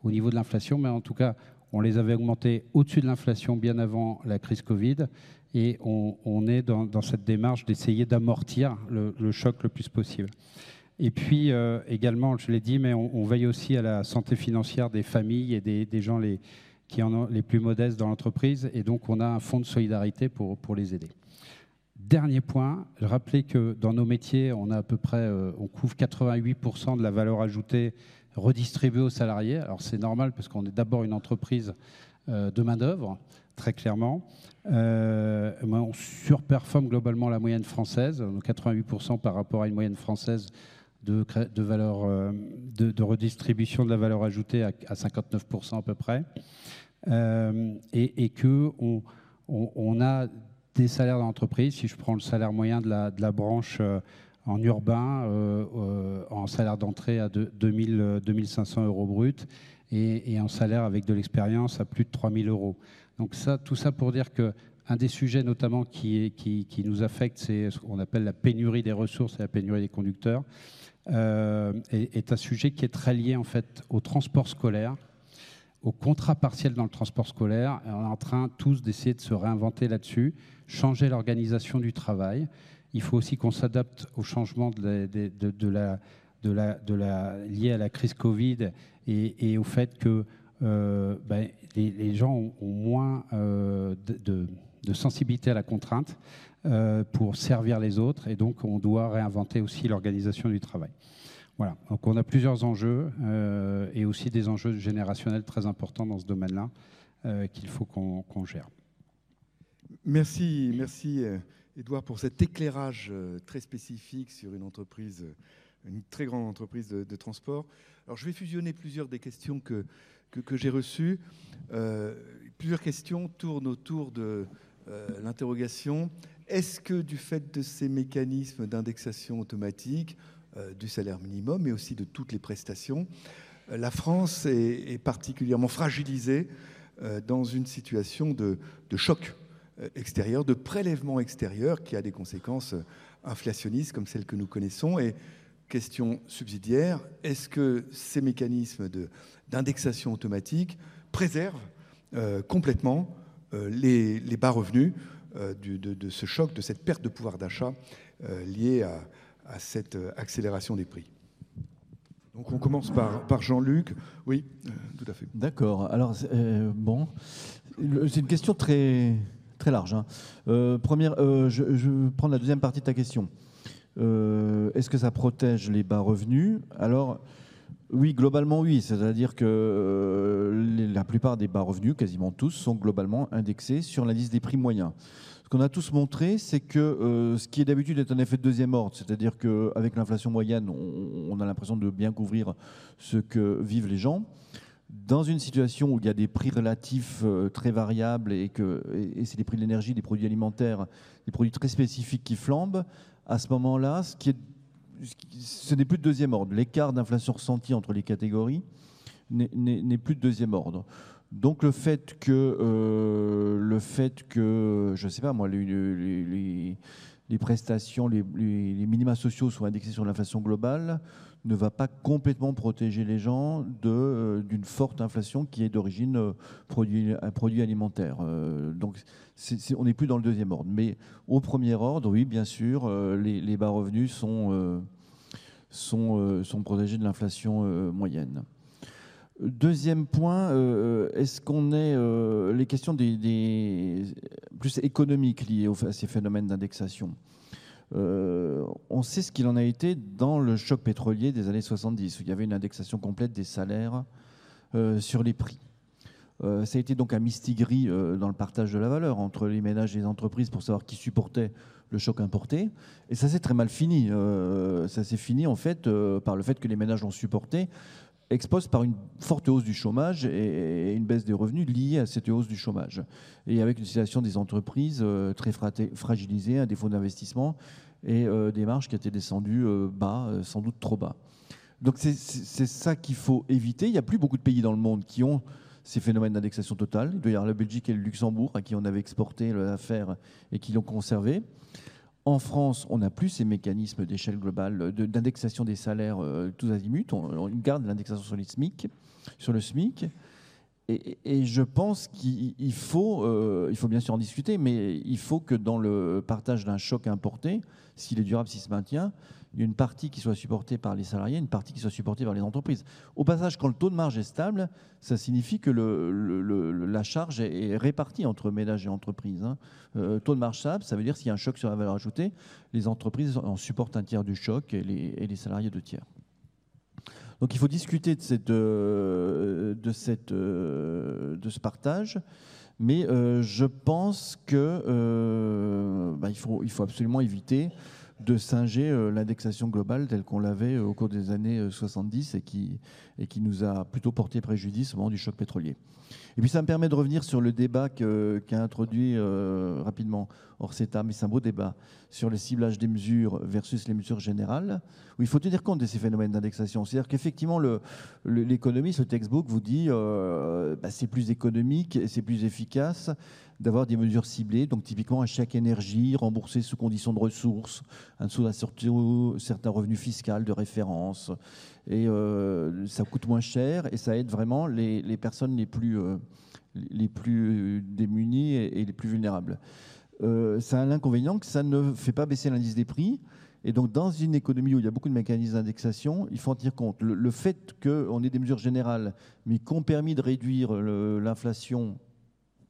au niveau de l'inflation, mais en tout cas, on les avait augmentés au-dessus de l'inflation bien avant la crise Covid et on, est dans, cette démarche d'essayer d'amortir le, choc le plus possible. Et puis euh, également, je l'ai dit, mais on, veille aussi à la santé financière des familles et des, gens les, qui en ont les plus modestes dans l'entreprise, et donc on a un fonds de solidarité pour, les aider. Dernier point, je rappelais que dans nos métiers, on a à peu près, euh, on couvre 88% de la valeur ajoutée redistribuée aux salariés. Alors c'est normal parce qu'on est d'abord une entreprise euh, de main d'œuvre, très clairement. Euh, on surperforme globalement la moyenne française, 88% par rapport à une moyenne française de, valeur, euh, de, redistribution de la valeur ajoutée à, 59% à peu près. Euh, et, et a des salaires d'entreprise, si je prends le salaire moyen de la, de la branche en urbain, en salaire d'entrée à 2000, 2500 euros brut, et, et en salaire avec de l'expérience à plus de 3000 euros. Donc ça, tout ça pour dire que un des sujets notamment qui, nous affecte, c'est ce qu'on appelle la pénurie des ressources et la pénurie des conducteurs, euh, est, un sujet qui est très lié en fait au transport scolaire, au contrat partiel dans le transport scolaire. On est en train tous d'essayer de se réinventer là-dessus, changer l'organisation du travail. Il faut aussi qu'on s'adapte au changement lié à la crise Covid et, et au fait que euh, ben, les, gens ont, moins euh, de, sensibilité à la contrainte euh, pour servir les autres et donc on doit réinventer aussi l'organisation du travail. Voilà, donc on a plusieurs enjeux et aussi des enjeux générationnels très importants dans ce domaine-là qu'il faut qu'on gère. Merci, merci Edouard pour cet éclairage très spécifique sur une entreprise, une très grande entreprise de, transport. Alors je vais fusionner plusieurs des questions que, que, j'ai reçues. plusieurs questions tournent autour de l'interrogation est-ce que du fait de ces mécanismes d'indexation automatique euh, du salaire minimum, mais aussi de toutes les prestations, euh, la France est, particulièrement fragilisée euh, dans une situation de, choc extérieur, de prélèvement extérieur qui a des conséquences inflationnistes comme celles que nous connaissons Et question subsidiaire, est-ce que ces mécanismes d'indexation automatique préservent complètement les, les, bas revenus euh, de, ce choc, de cette perte de pouvoir d'achat euh, liée à, cette euh, accélération des prix? Donc on commence par, Jean-Luc. Oui, tout à fait. D'accord. Alors, bon, c'est une question très, large. Hein. première, je, vais prendre la deuxième partie de ta question. Est-ce que ça protège les bas revenus? Alors, oui, globalement, oui. C'est-à-dire que la plupart des bas revenus, quasiment tous, sont globalement indexés sur l'indice des prix moyens qu'on a tous montré, c'est que euh, ce qui est d'habitude est un effet de deuxième ordre, c'est-à-dire qu'avec l'inflation moyenne, on, a l'impression de bien couvrir ce que vivent les gens. Dans une situation où il y a des prix relatifs euh, très variables et que et, c'est les prix de l'énergie, des produits alimentaires, des produits très spécifiques qui flambent, à ce moment-là, ce, n'est plus de deuxième ordre. L'écart d'inflation ressenti entre les catégories n'est plus de deuxième ordre. Donc le fait que, euh, le fait que je sais pas moi, les, prestations, les, minima sociaux soient indexés sur l'inflation globale ne va pas complètement protéger les gens euh, d'une forte inflation qui est d'origine euh, produit, produit alimentaire. donc on n'est plus dans le deuxième ordre. Mais au premier ordre, oui, bien sûr, les, bas revenus sont, protégés de l'inflation moyenne. Deuxième point, euh, est-ce qu'on est euh, les questions des, plus économiques liées à ces phénomènes d'indexation? Euh, On sait ce qu'il en a été dans le choc pétrolier des années 70, où il y avait une indexation complète des salaires sur les prix. ça a été donc un mistigris dans le partage de la valeur entre les ménages et les entreprises pour savoir qui supportait le choc importé. Et ça s'est très mal fini. ça s'est fini en fait par le fait que les ménages l'ont supporté expose par une forte hausse du chômage et une baisse des revenus liés à cette hausse du chômage. Et avec une situation des entreprises euh, très fragilisées, un défaut d'investissement et euh, des marges qui étaient descendues euh, bas, sans doute trop bas. Donc c'est ça qu'il faut éviter. Il n'y a plus beaucoup de pays dans le monde qui ont ces phénomènes d'indexation totale. Il doit y avoir la Belgique et le Luxembourg à qui on avait exporté l'affaire et qui l'ont conservé. En France, on n'a plus ces mécanismes d'échelle globale d'indexation des salaires euh, tous azimuts. On, garde l'indexation sur, SMIC, sur le SMIC. Et, je pense qu'il faut, euh, il faut bien sûr en discuter, mais il faut que dans le partage d'un choc importé, s'il est durable, s'il se maintient, une partie qui soit supportée par les salariés, une partie qui soit supportée par les entreprises. Au passage, quand le taux de marge est stable, ça signifie que la charge est, répartie entre ménages et entreprises. Hein. Euh, taux de marge stable, ça veut dire s'il y a un choc sur la valeur ajoutée, les entreprises en supportent un tiers du choc et les, salariés deux tiers. Donc il faut discuter de, euh, euh, de ce partage. Mais je pense qu'il bah, il, faut, il faut absolument éviter de singer euh, l'indexation globale telle qu'on l'avait euh, au cours des années 70 euh, et qui, et qui nous a plutôt porté préjudice au moment du choc pétrolier. Et puis ça me permet de revenir sur le débat qu'a introduit rapidement Orseta, mais c'est un beau débat, sur le ciblage des mesures versus les mesures générales, où il faut tenir compte de ces phénomènes d'indexation. C'est-à-dire qu'effectivement, l'économie, ce textbook vous dit bah, c'est plus économique, c'est plus efficace d'avoir des mesures ciblées, donc typiquement un chèque énergie remboursé sous conditions de ressources, en dessous d'un certain revenu fiscal de référence. Et euh, ça coûte moins cher et ça aide vraiment les, personnes les plus, euh, les plus démunies et, les plus vulnérables. Euh, ça a l'inconvénient que ça ne fait pas baisser l'indice des prix. Et donc, dans une économie où il y a beaucoup de mécanismes d'indexation, il faut en tenir compte. Le, le fait qu'on ait des mesures générales, mais qui ont permis de réduire l'inflation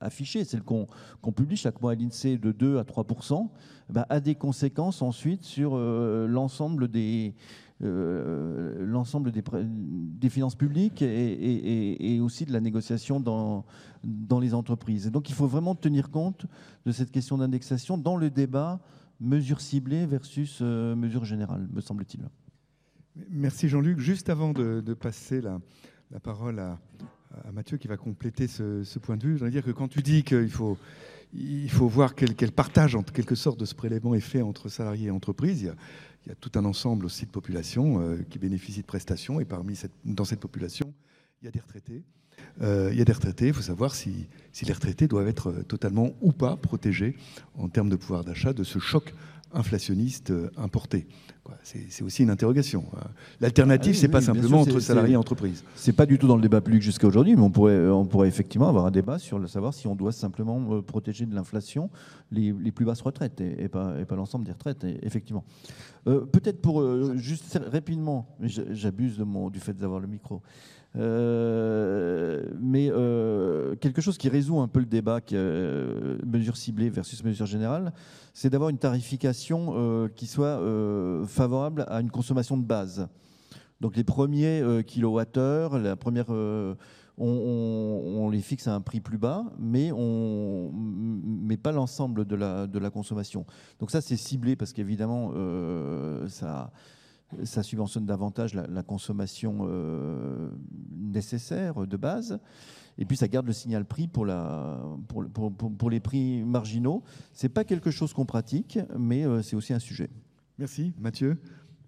affiché, celle qu'on publie chaque mois à l'INSEE de 2 à 3% bah, a des conséquences ensuite sur euh, l'ensemble des, l'ensemble des, finances publiques et, aussi de la négociation dans, dans les entreprises. donc il faut vraiment tenir compte de cette question d'indexation dans le débat mesure ciblée versus mesure générale, me semble-t-il. Merci Jean-Luc. Juste avant de, passer la, parole à, Mathieu qui va compléter ce, point de vue, je dire que quand tu dis qu'il faut, il faut voir quel, partage en quelque sorte de ce prélèvement est fait entre salariés et entreprises, il y a, tout un ensemble aussi de populations euh, qui bénéficient de prestations et parmi cette, dans cette population, il y a des retraités. Euh, il y a des retraités, il faut savoir si, si, les retraités doivent être totalement ou pas protégés en termes de pouvoir d'achat de ce choc inflationniste euh, importé. C'est aussi une interrogation. Euh, l'alternative, ah c'est pas simplement entre salariés et entreprises. C'est pas du tout dans le débat public jusqu'à aujourd'hui, mais on pourrait, on pourrait effectivement avoir un débat sur le savoir si on doit simplement euh, protéger de l'inflation les, plus basses retraites et, pas, et pas l'ensemble des retraites, effectivement. Peut-être pour juste rapidement, j'abuse du fait d'avoir le micro. Euh, mais euh, quelque chose qui résout un peu le débat, euh, mesure ciblée versus mesure générale, c'est d'avoir une tarification qui soit favorable à une consommation de base. Donc les premiers kilowattheures, la première, on, les fixe à un prix plus bas, mais, on, mais pas l'ensemble de la consommation. Donc ça, c'est ciblé parce qu'évidemment, ça ça subventionne davantage la, consommation euh, nécessaire de base. Et puis ça garde le signal prix pour, la, pour, pour, pour les prix marginaux. Ce n'est pas quelque chose qu'on pratique, mais euh, c'est aussi un sujet. Merci. Mathieu?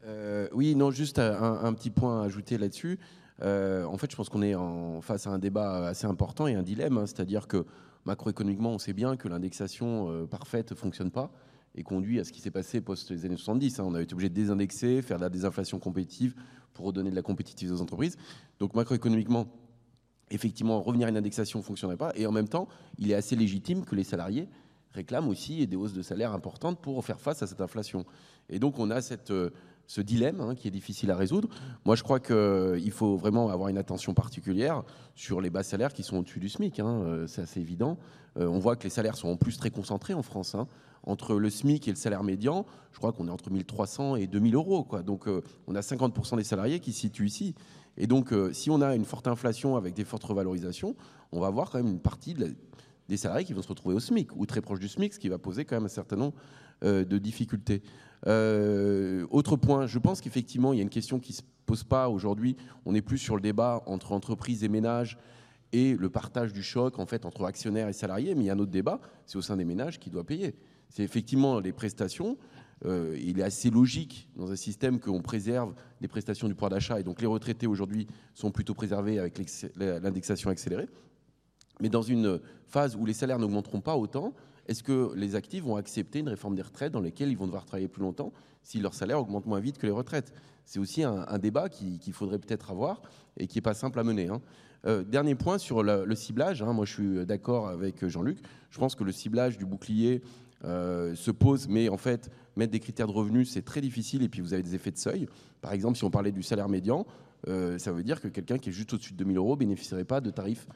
Euh, Oui, non, juste un, petit point à ajouter là-dessus. en fait, je pense qu'on est en face à un débat assez important et un dilemme. Hein. C'est-à-dire que macroéconomiquement, on sait bien que l'indexation parfaite ne fonctionne pas et conduit à ce qui s'est passé post les années 70. Hein. On a été obligé de désindexer, faire de la désinflation compétitive pour redonner de la compétitivité aux entreprises. Donc macroéconomiquement, effectivement, revenir à une indexation ne fonctionnerait pas. Et en même temps, il est assez légitime que les salariés réclament aussi des hausses de salaire importantes pour faire face à cette inflation. Et donc on a cette, euh, ce dilemme hein, qui est difficile à résoudre. Moi, je crois qu'il euh, faut vraiment avoir une attention particulière sur les bas salaires qui sont au-dessus du SMIC. Hein. Euh, c'est assez évident. on voit que les salaires sont en plus très concentrés en France entre le SMIC et le salaire médian, je crois qu'on est entre 1300 et 2000 euros. Donc euh, on a 50% des salariés qui se situent ici. Et donc euh, si on a une forte inflation avec des fortes revalorisations, on va avoir quand même une partie des salariés qui vont se retrouver au SMIC ou très proche du SMIC, ce qui va poser quand même un certain nombre euh, de difficultés. autre point, je pense qu'effectivement, il y a une question qui ne se pose pas aujourd'hui. On est plus sur le débat entre entreprises et ménages et le partage du choc en fait entre actionnaires et salariés. Mais il y a un autre débat, c'est au sein des ménages qui doit payer c'est effectivement les prestations. Euh, il est assez logique dans un système qu'on préserve des prestations du pouvoir d'achat et donc les retraités aujourd'hui sont plutôt préservés avec l'indexation accélérée. Mais dans une phase où les salaires n'augmenteront pas autant, est-ce que les actifs vont accepter une réforme des retraites dans laquelle ils vont devoir travailler plus longtemps si leur salaire augmente moins vite que les retraites? C'est aussi un, débat qu'il faudrait peut-être avoir et qui n'est pas simple à mener. Hein. Euh, dernier point sur le, ciblage. Hein. moi, je suis d'accord avec Jean-Luc. Je pense que le ciblage du bouclier euh, se pose, mais en fait, mettre des critères de revenus, c'est très difficile, et puis vous avez des effets de seuil. Par exemple, si on parlait du salaire médian, euh, ça veut dire que quelqu'un qui est juste au-dessus de 2000 euros bénéficierait pas de tarifs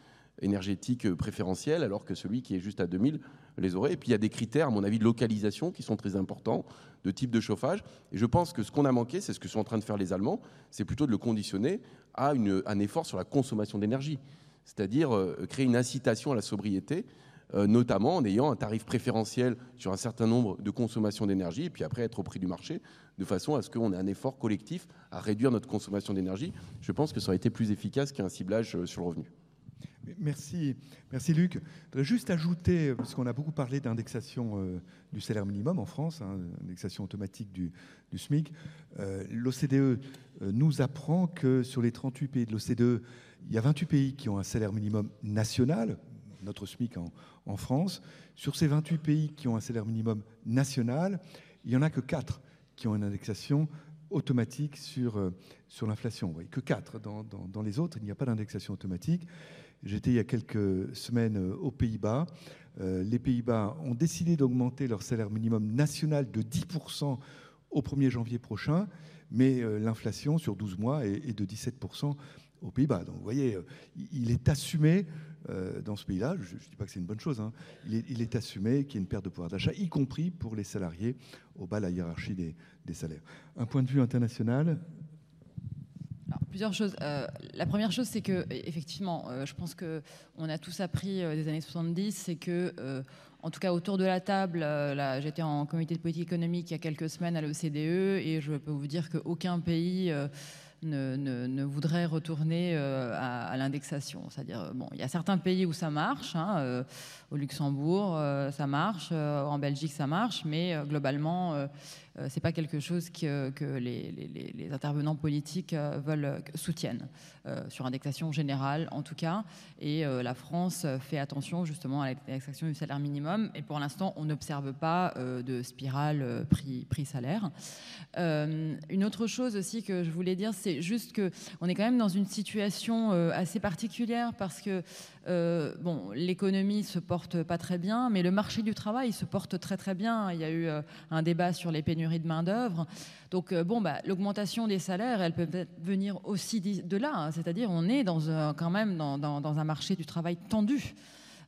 énergétiques préférentiels, alors que celui qui est juste à 2000 les aurait. Et puis il y a des critères, à mon avis, de localisation qui sont très importants, de type de chauffage. Et je pense que ce qu'on a manqué, c'est ce que sont en train de faire les Allemands, c'est plutôt de le conditionner à un effort sur la consommation d'énergie, c'est-à-dire euh, créer une incitation à la sobriété euh, notamment en ayant un tarif préférentiel sur un certain nombre de consommations d'énergie, et puis après être au prix du marché, de façon à ce qu'on ait un effort collectif à réduire notre consommation d'énergie. Je pense que ça aurait été plus efficace qu'un ciblage euh, sur le revenu. Merci, merci Luc. Je voudrais juste ajouter, parce qu'on a beaucoup parlé d'indexation euh, du salaire minimum en France, hein, indexation automatique du, SMIC. L'OCDE nous apprend que sur les 38 pays de l'OCDE, il y a 28 pays qui ont un salaire minimum national, notre SMIC en, France. Sur ces 28 pays qui ont un salaire minimum national, il n'y en a que 4 qui ont une indexation automatique sur, euh, sur l'inflation. Que 4. Dans, dans, les autres, il n'y a pas d'indexation automatique. J'étais il y a quelques semaines euh, aux Pays-Bas. Euh, les Pays-Bas ont décidé d'augmenter leur salaire minimum national de 10% au 1er janvier prochain, mais l'inflation sur 12 mois est de 17% aux Pays-Bas. Donc vous voyez, il est assumé euh, dans ce pays-là. Je ne dis pas que c'est une bonne chose. Hein. Il, est, assumé qu'il y a une perte de pouvoir d'achat, y compris pour les salariés au bas de la hiérarchie des, salaires. Un point de vue international, plusieurs choses. la première chose, c'est que effectivement, je pense que on a tous appris des années 70, c'est que en tout cas autour de la table, j'étais en comité de politique économique il y a quelques semaines à l'OCDE et je peux vous dire qu'aucun pays ne, voudrait retourner à, l'indexation. C'est-à-dire, bon, il y a certains pays où ça marche. Hein, au Luxembourg, euh, ça marche. Euh, en Belgique, ça marche. Mais euh, globalement, c'est pas quelque chose que, les, intervenants politiques veulent soutiennent sur indexation générale, en tout cas. Et la France fait attention justement à l'indexation du salaire minimum. Et pour l'instant, on n'observe pas de spirale prix-salaire. une autre chose aussi que je voulais dire, c'est juste que on est quand même dans une situation assez particulière parce que bon, l'économie se porte pas très bien, mais le marché du travail se porte très très bien. Il y a eu euh, un débat sur les pénuries de main-d'œuvre. Donc, euh, bon, bah, l'augmentation des salaires, elle peut venir aussi de là. Hein. C'est-à-dire, on est quand même dans, un marché du travail tendu.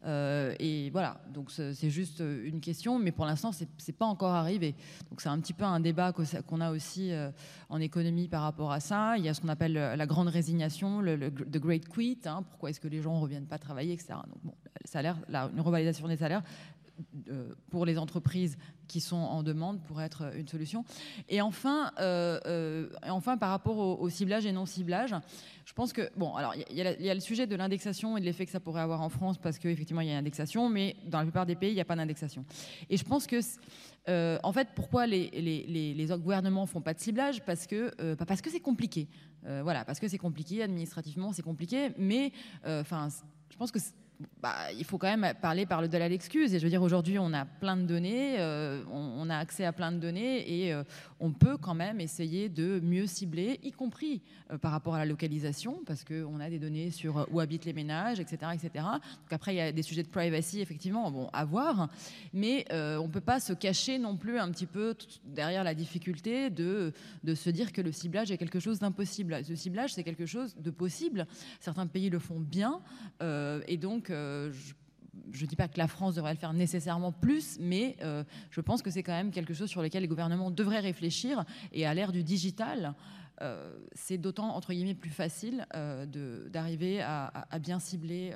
Euh, et voilà, donc c'est juste une question, mais pour l'instant, c'est pas encore arrivé. Donc c'est un petit peu un débat qu'on a aussi en économie par rapport à ça. Il y a ce qu'on appelle la grande résignation, le, great quit. Hein. pourquoi est-ce que les gens ne reviennent pas travailler, etc. Donc bon, salaire, une revalorisation des salaires euh, pour les entreprises qui sont en demande pourrait être une solution. Et enfin, euh, euh, enfin par rapport au, ciblage et non ciblage, je pense que bon, alors il y, a le sujet de l'indexation et de l'effet que ça pourrait avoir en France parce qu'effectivement il y a une indexation, mais dans la plupart des pays il n'y a pas d'indexation. Et je pense que en fait, pourquoi les, les, gouvernements font pas de ciblage? Parce que parce que c'est compliqué. voilà, parce que c'est compliqué administrativement, c'est compliqué. Mais enfin, je pense que bah, il faut quand même parler par le de l'excuse. Et je veux dire, aujourd'hui, on a plein de données, euh, on, a accès à plein de données et euh, on peut quand même essayer de mieux cibler, y compris euh, par rapport à la localisation, parce qu'on a des données sur où habitent les ménages, etc. etc. Donc après, il y a des sujets de privacy, effectivement, à voir. Mais on ne peut pas se cacher non plus un petit peu derrière la difficulté de, de se dire que le ciblage est quelque chose d'impossible. Ce ciblage, c'est quelque chose de possible. Certains pays le font bien. et donc, je ne dis pas que la France devrait le faire nécessairement plus, mais euh, je pense que c'est quand même quelque chose sur lequel les gouvernements devraient réfléchir. Et à l'ère du digital, euh, c'est d'autant entre guillemets plus facile euh, d'arriver à, bien cibler,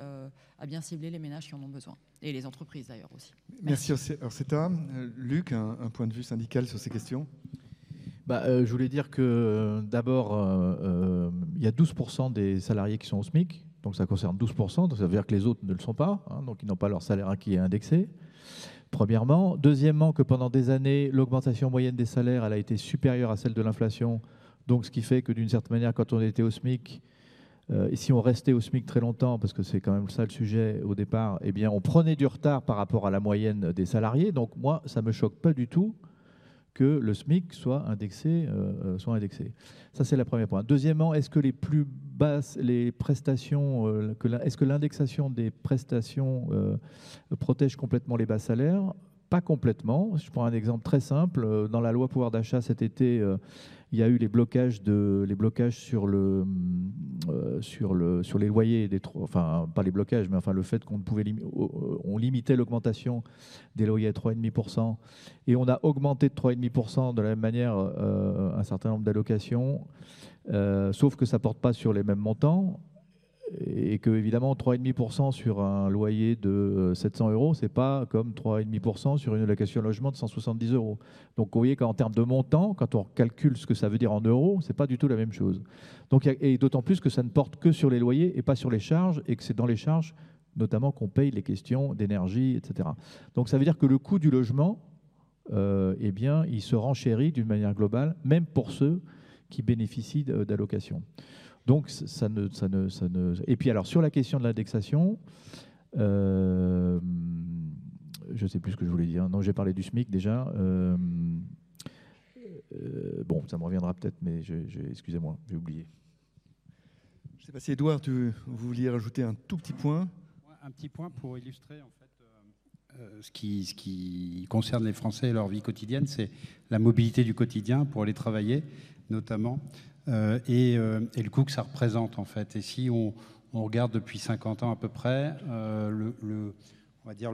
à bien cibler les ménages qui en ont besoin et les entreprises d'ailleurs aussi. Merci, Merci ça. Luc, un, un, point de vue syndical sur ces questions? Bah, je voulais dire que d'abord, il y a 12% des salariés qui sont au SMIC, donc ça concerne 12%, donc ça veut dire que les autres ne le sont pas, hein, donc ils n'ont pas leur salaire qui est indexé. Premièrement. Deuxièmement, que pendant des années, l'augmentation moyenne des salaires elle a été supérieure à celle de l'inflation. Donc ce qui fait que d'une certaine manière, quand on était au SMIC, euh, et si on restait au SMIC très longtemps, parce que c'est quand même ça le sujet au départ, eh bien on prenait du retard par rapport à la moyenne des salariés. Donc moi, ça ne me choque pas du tout que le SMIC soit indexé. Euh, euh, soit indexé. Ça, c'est le premier point. Deuxièmement, est-ce que les plus basses, les prestations, euh, est-ce que l'indexation des prestations protège complètement les bas salaires? Pas complètement. Je prends un exemple très simple. Dans la loi pouvoir d'achat cet été, il y a eu les blocages, de, les blocages sur, le, euh, sur, le, sur les loyers, des, enfin pas les blocages, mais enfin le fait qu'on pouvait on limitait l'augmentation des loyers à 3,5%, et on a augmenté de 3,5% de la même manière euh, un certain nombre d'allocations, euh, sauf que ça ne porte pas sur les mêmes montants et que évidemment 3,5% sur un loyer de 700 euh, euros, c'est pas comme 3,5% sur une location logement de 170 euros. Donc vous voyez qu'en termes de montant, quand on calcule ce que ça veut dire en euros, c'est pas du tout la même chose. Donc, et d'autant plus que ça ne porte que sur les loyers et pas sur les charges, et que c'est dans les charges notamment qu'on paye les questions d'énergie, etc. Donc ça veut dire que le coût du logement, euh, eh bien, il se renchérit d'une manière globale, même pour ceux qui bénéficient d'allocations. Donc, ça ne, ça ne, ça ne... Et puis, alors, sur la question de l'indexation, euh, je ne sais plus ce que je voulais dire. Non, j'ai parlé du SMIC déjà. Euh, euh, bon, ça me reviendra peut-être, mais excusez-moi, j'ai oublié. Je ne sais pas si, Edouard, tu, vous vouliez rajouter un tout petit point Un petit point pour illustrer, en fait, ce, qui, ce qui concerne les Français et leur vie quotidienne, c'est la mobilité du quotidien pour aller travailler, notamment. Euh, euh, et, le coût que ça représente en fait. Et si on, regarde depuis 50 ans à peu près, euh, on va dire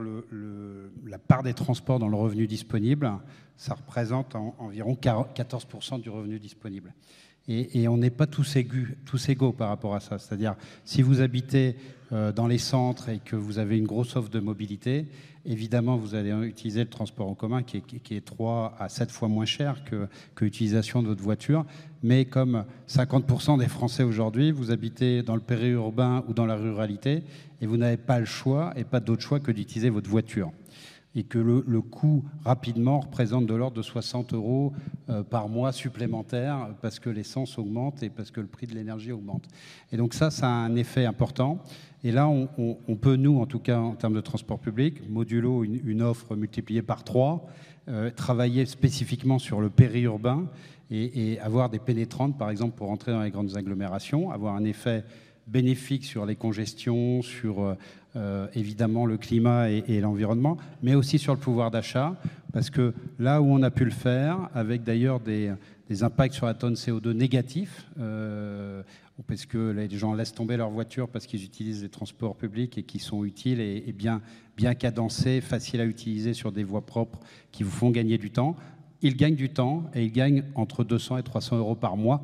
la part des transports dans le revenu disponible, ça représente environ 14% du revenu disponible. Et, on n'est pas tous, égaux par rapport à ça. C'est-à-dire, si vous habitez euh, dans les centres et que vous avez une grosse offre de mobilité, évidemment, vous allez utiliser le transport en commun qui est, qui est 3 à 7 fois moins cher que, que l'utilisation de votre voiture. Mais comme 50% des Français aujourd'hui, vous habitez dans le périurbain ou dans la ruralité et vous n'avez pas le choix et pas d'autre choix que d'utiliser votre voiture et que le, coût rapidement représente de l'ordre de 60 euros euh, par mois supplémentaire parce que l'essence augmente et parce que le prix de l'énergie augmente. Et donc ça, ça a un effet important. Et là, on, peut, nous, en tout cas en termes de transport public, modulo une, offre multipliée par trois, euh, travailler spécifiquement sur le périurbain et, et avoir des pénétrantes, par exemple, pour entrer dans les grandes agglomérations, avoir un effet bénéfique sur les congestions, sur euh, évidemment le climat et, l'environnement, mais aussi sur le pouvoir d'achat, parce que là où on a pu le faire, avec d'ailleurs des, impacts sur la tonne CO2 négatifs, euh, parce que les gens laissent tomber leur voiture parce qu'ils utilisent les transports publics et qui sont utiles et, bien, bien cadencés, faciles à utiliser sur des voies propres qui vous font gagner du temps, ils gagnent du temps et ils gagnent entre 200 et 300 euros par mois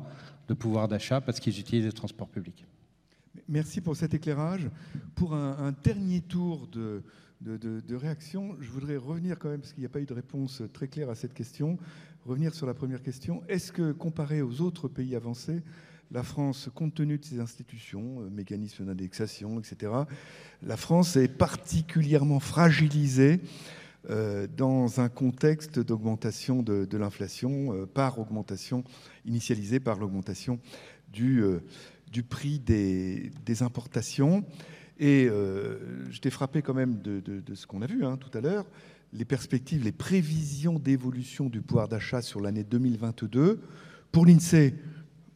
de pouvoir d'achat parce qu'ils utilisent les transports publics. Merci pour cet éclairage. Pour un, dernier tour de, réaction, je voudrais revenir quand même, parce qu'il n'y a pas eu de réponse très claire à cette question, revenir sur la première question. Est-ce que, comparé aux autres pays avancés, la France, compte tenu de ses institutions, euh, mécanismes d'indexation, etc., la France est particulièrement fragilisée euh, dans un contexte d'augmentation de, l'inflation euh, par augmentation initialisée par l'augmentation du, du prix des, importations. Et euh, j'étais frappé quand même de, ce qu'on a vu hein, tout à l'heure, les perspectives, les prévisions d'évolution du pouvoir d'achat sur l'année 2022. Pour l'INSEE,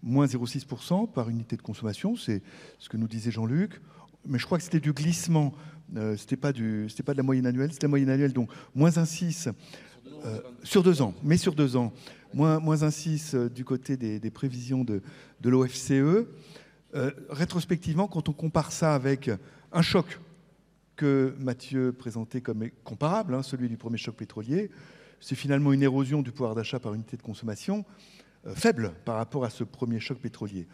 moins 0,6% par unité de consommation, c'est ce que nous disait Jean-Luc. Mais je crois que c'était du glissement, euh, c'était pas, pas de la moyenne annuelle, c'était la moyenne annuelle, donc moins 1,6 euh, sur deux ans, mais sur deux ans. Moins, moins 1,6 euh, du côté des, prévisions de l'OFCE. Euh, rétrospectivement, quand on compare ça avec un choc que Mathieu présentait comme comparable, hein, celui du premier choc pétrolier, c'est finalement une érosion du pouvoir d'achat par unité de consommation euh, faible par rapport à ce premier choc pétrolier.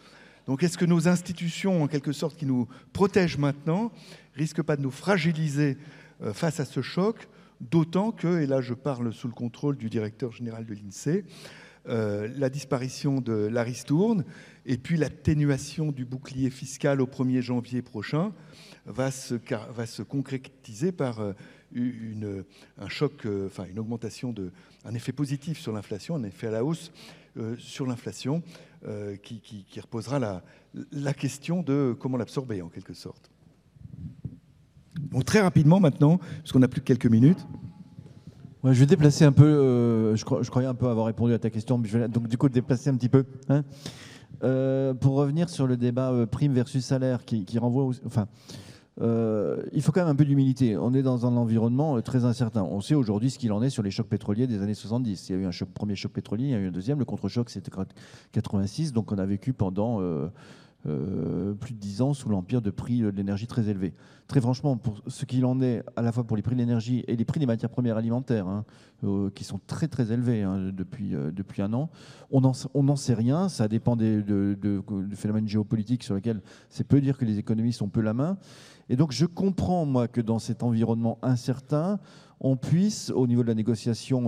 Donc est-ce que nos institutions, en quelque sorte, qui nous protègent maintenant, risquent pas de nous fragiliser euh, face à ce choc D'autant que, et là je parle sous le contrôle du directeur général de l'INSEE, la disparition de l'Aristourne et puis l'atténuation du bouclier fiscal au 1er janvier prochain va se, va se concrétiser par euh, une, un choc, euh, enfin une augmentation, de, un effet positif sur l'inflation, un effet à la hausse euh, sur l'inflation qui, qui, reposera la, la question de comment l'absorber en quelque sorte. Bon, très rapidement maintenant, parce qu'on n'a plus que quelques minutes. je vais déplacer un peu, je, croyais un peu avoir répondu à ta question, mais je vais donc du coup déplacer un petit peu. Hein. Euh, pour revenir sur le débat euh, prime versus salaire qui, renvoie. enfin, euh, il faut quand même un peu d'humilité. On est dans un environnement très incertain. On sait aujourd'hui ce qu'il en est sur les chocs pétroliers des années 70. Il y a eu un premier choc pétrolier, il y a eu un deuxième. Le contre-choc, c'était 86. Donc on a vécu pendant euh, plus de 10 ans sous l'empire de prix de l'énergie très élevés. Très franchement, pour ce qu'il en est, à la fois pour les prix de l'énergie et les prix des matières premières alimentaires, hein, euh, qui sont très très élevés hein, depuis, euh, depuis un an, on n'en sait rien. Ça dépend des, de, de, phénomènes géopolitiques sur lesquels c'est peu dire que les économistes ont peu la main. Et donc je comprends, moi, que dans cet environnement incertain, on puisse, au niveau de la négociation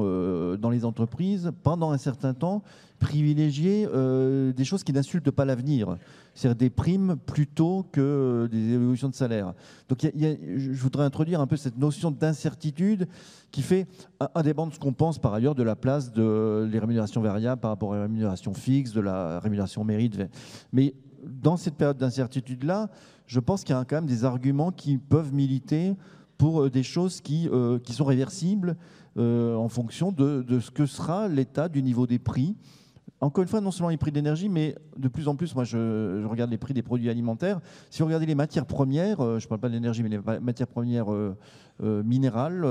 dans les entreprises, pendant un certain temps, privilégier des choses qui n'insultent pas l'avenir c'est-à-dire des primes plutôt que des évolutions de salaire. Donc je voudrais introduire un peu cette notion d'incertitude qui fait, indépendant de ce qu'on pense par ailleurs de la place de les rémunérations variables par rapport aux rémunérations fixes, de la rémunération mérite. Mais dans cette période d'incertitude-là, je pense qu'il y a quand même des arguments qui peuvent militer pour euh, des choses qui, euh, sont réversibles euh, en fonction de, ce que sera l'état du niveau des prix encore une fois, non seulement les prix d'énergie, mais de plus en plus, moi je, regarde les prix des produits alimentaires. Si vous regardez les matières premières, euh, je ne parle pas de l'énergie, mais les matières premières euh, euh, minérales,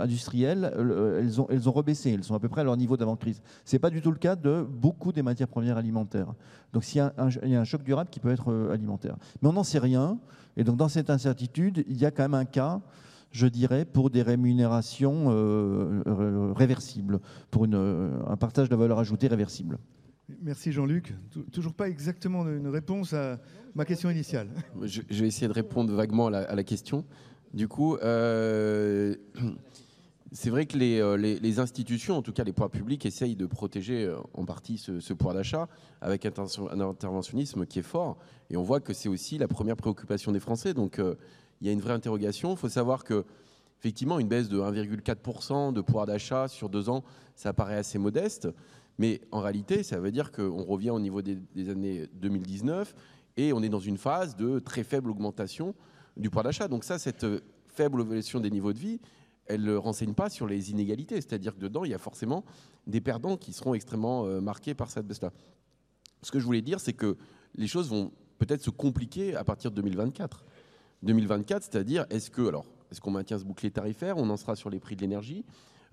industrielles, elles, ont, elles ont rebaissé. Elles sont à peu près à leur niveau d'avant-crise. Ce n'est pas du tout le cas de beaucoup des matières premières alimentaires. Donc il il y a un choc durable qui peut être alimentaire. Mais on n'en sait rien. Et donc dans cette incertitude, il y a quand même un cas je dirais, pour des rémunérations euh, réversibles, pour une, un partage de la valeur ajoutée réversible. Merci Jean-Luc. Toujours pas exactement une réponse à ma question initiale. Je, vais essayer de répondre vaguement à la, question. Du coup, euh, c'est vrai que euh, les, institutions, en tout cas les pouvoirs publics, essayent de protéger en partie ce, pouvoir d'achat avec un, interventionnisme qui est fort. Et on voit que c'est aussi la première préoccupation des Français. Donc il y a une vraie interrogation. Il faut savoir que effectivement, une baisse de 1,4% de pouvoir d'achat sur deux ans, ça paraît assez modeste. Mais en réalité, ça veut dire qu'on revient au niveau des, années 2019 et on est dans une phase de très faible augmentation du pouvoir d'achat. Donc ça, cette faible évolution des niveaux de vie, elle ne renseigne pas sur les inégalités. C'est-à-dire que dedans, il y a forcément des perdants qui seront extrêmement euh, marqués par cette baisse-là. Ce que je voulais dire, c'est que les choses vont peut-être se compliquer à partir de 2024. 2024, c'est-à-dire, est-ce que, alors, est-ce qu'on maintient ce bouclier tarifaire On en sera sur les prix de l'énergie?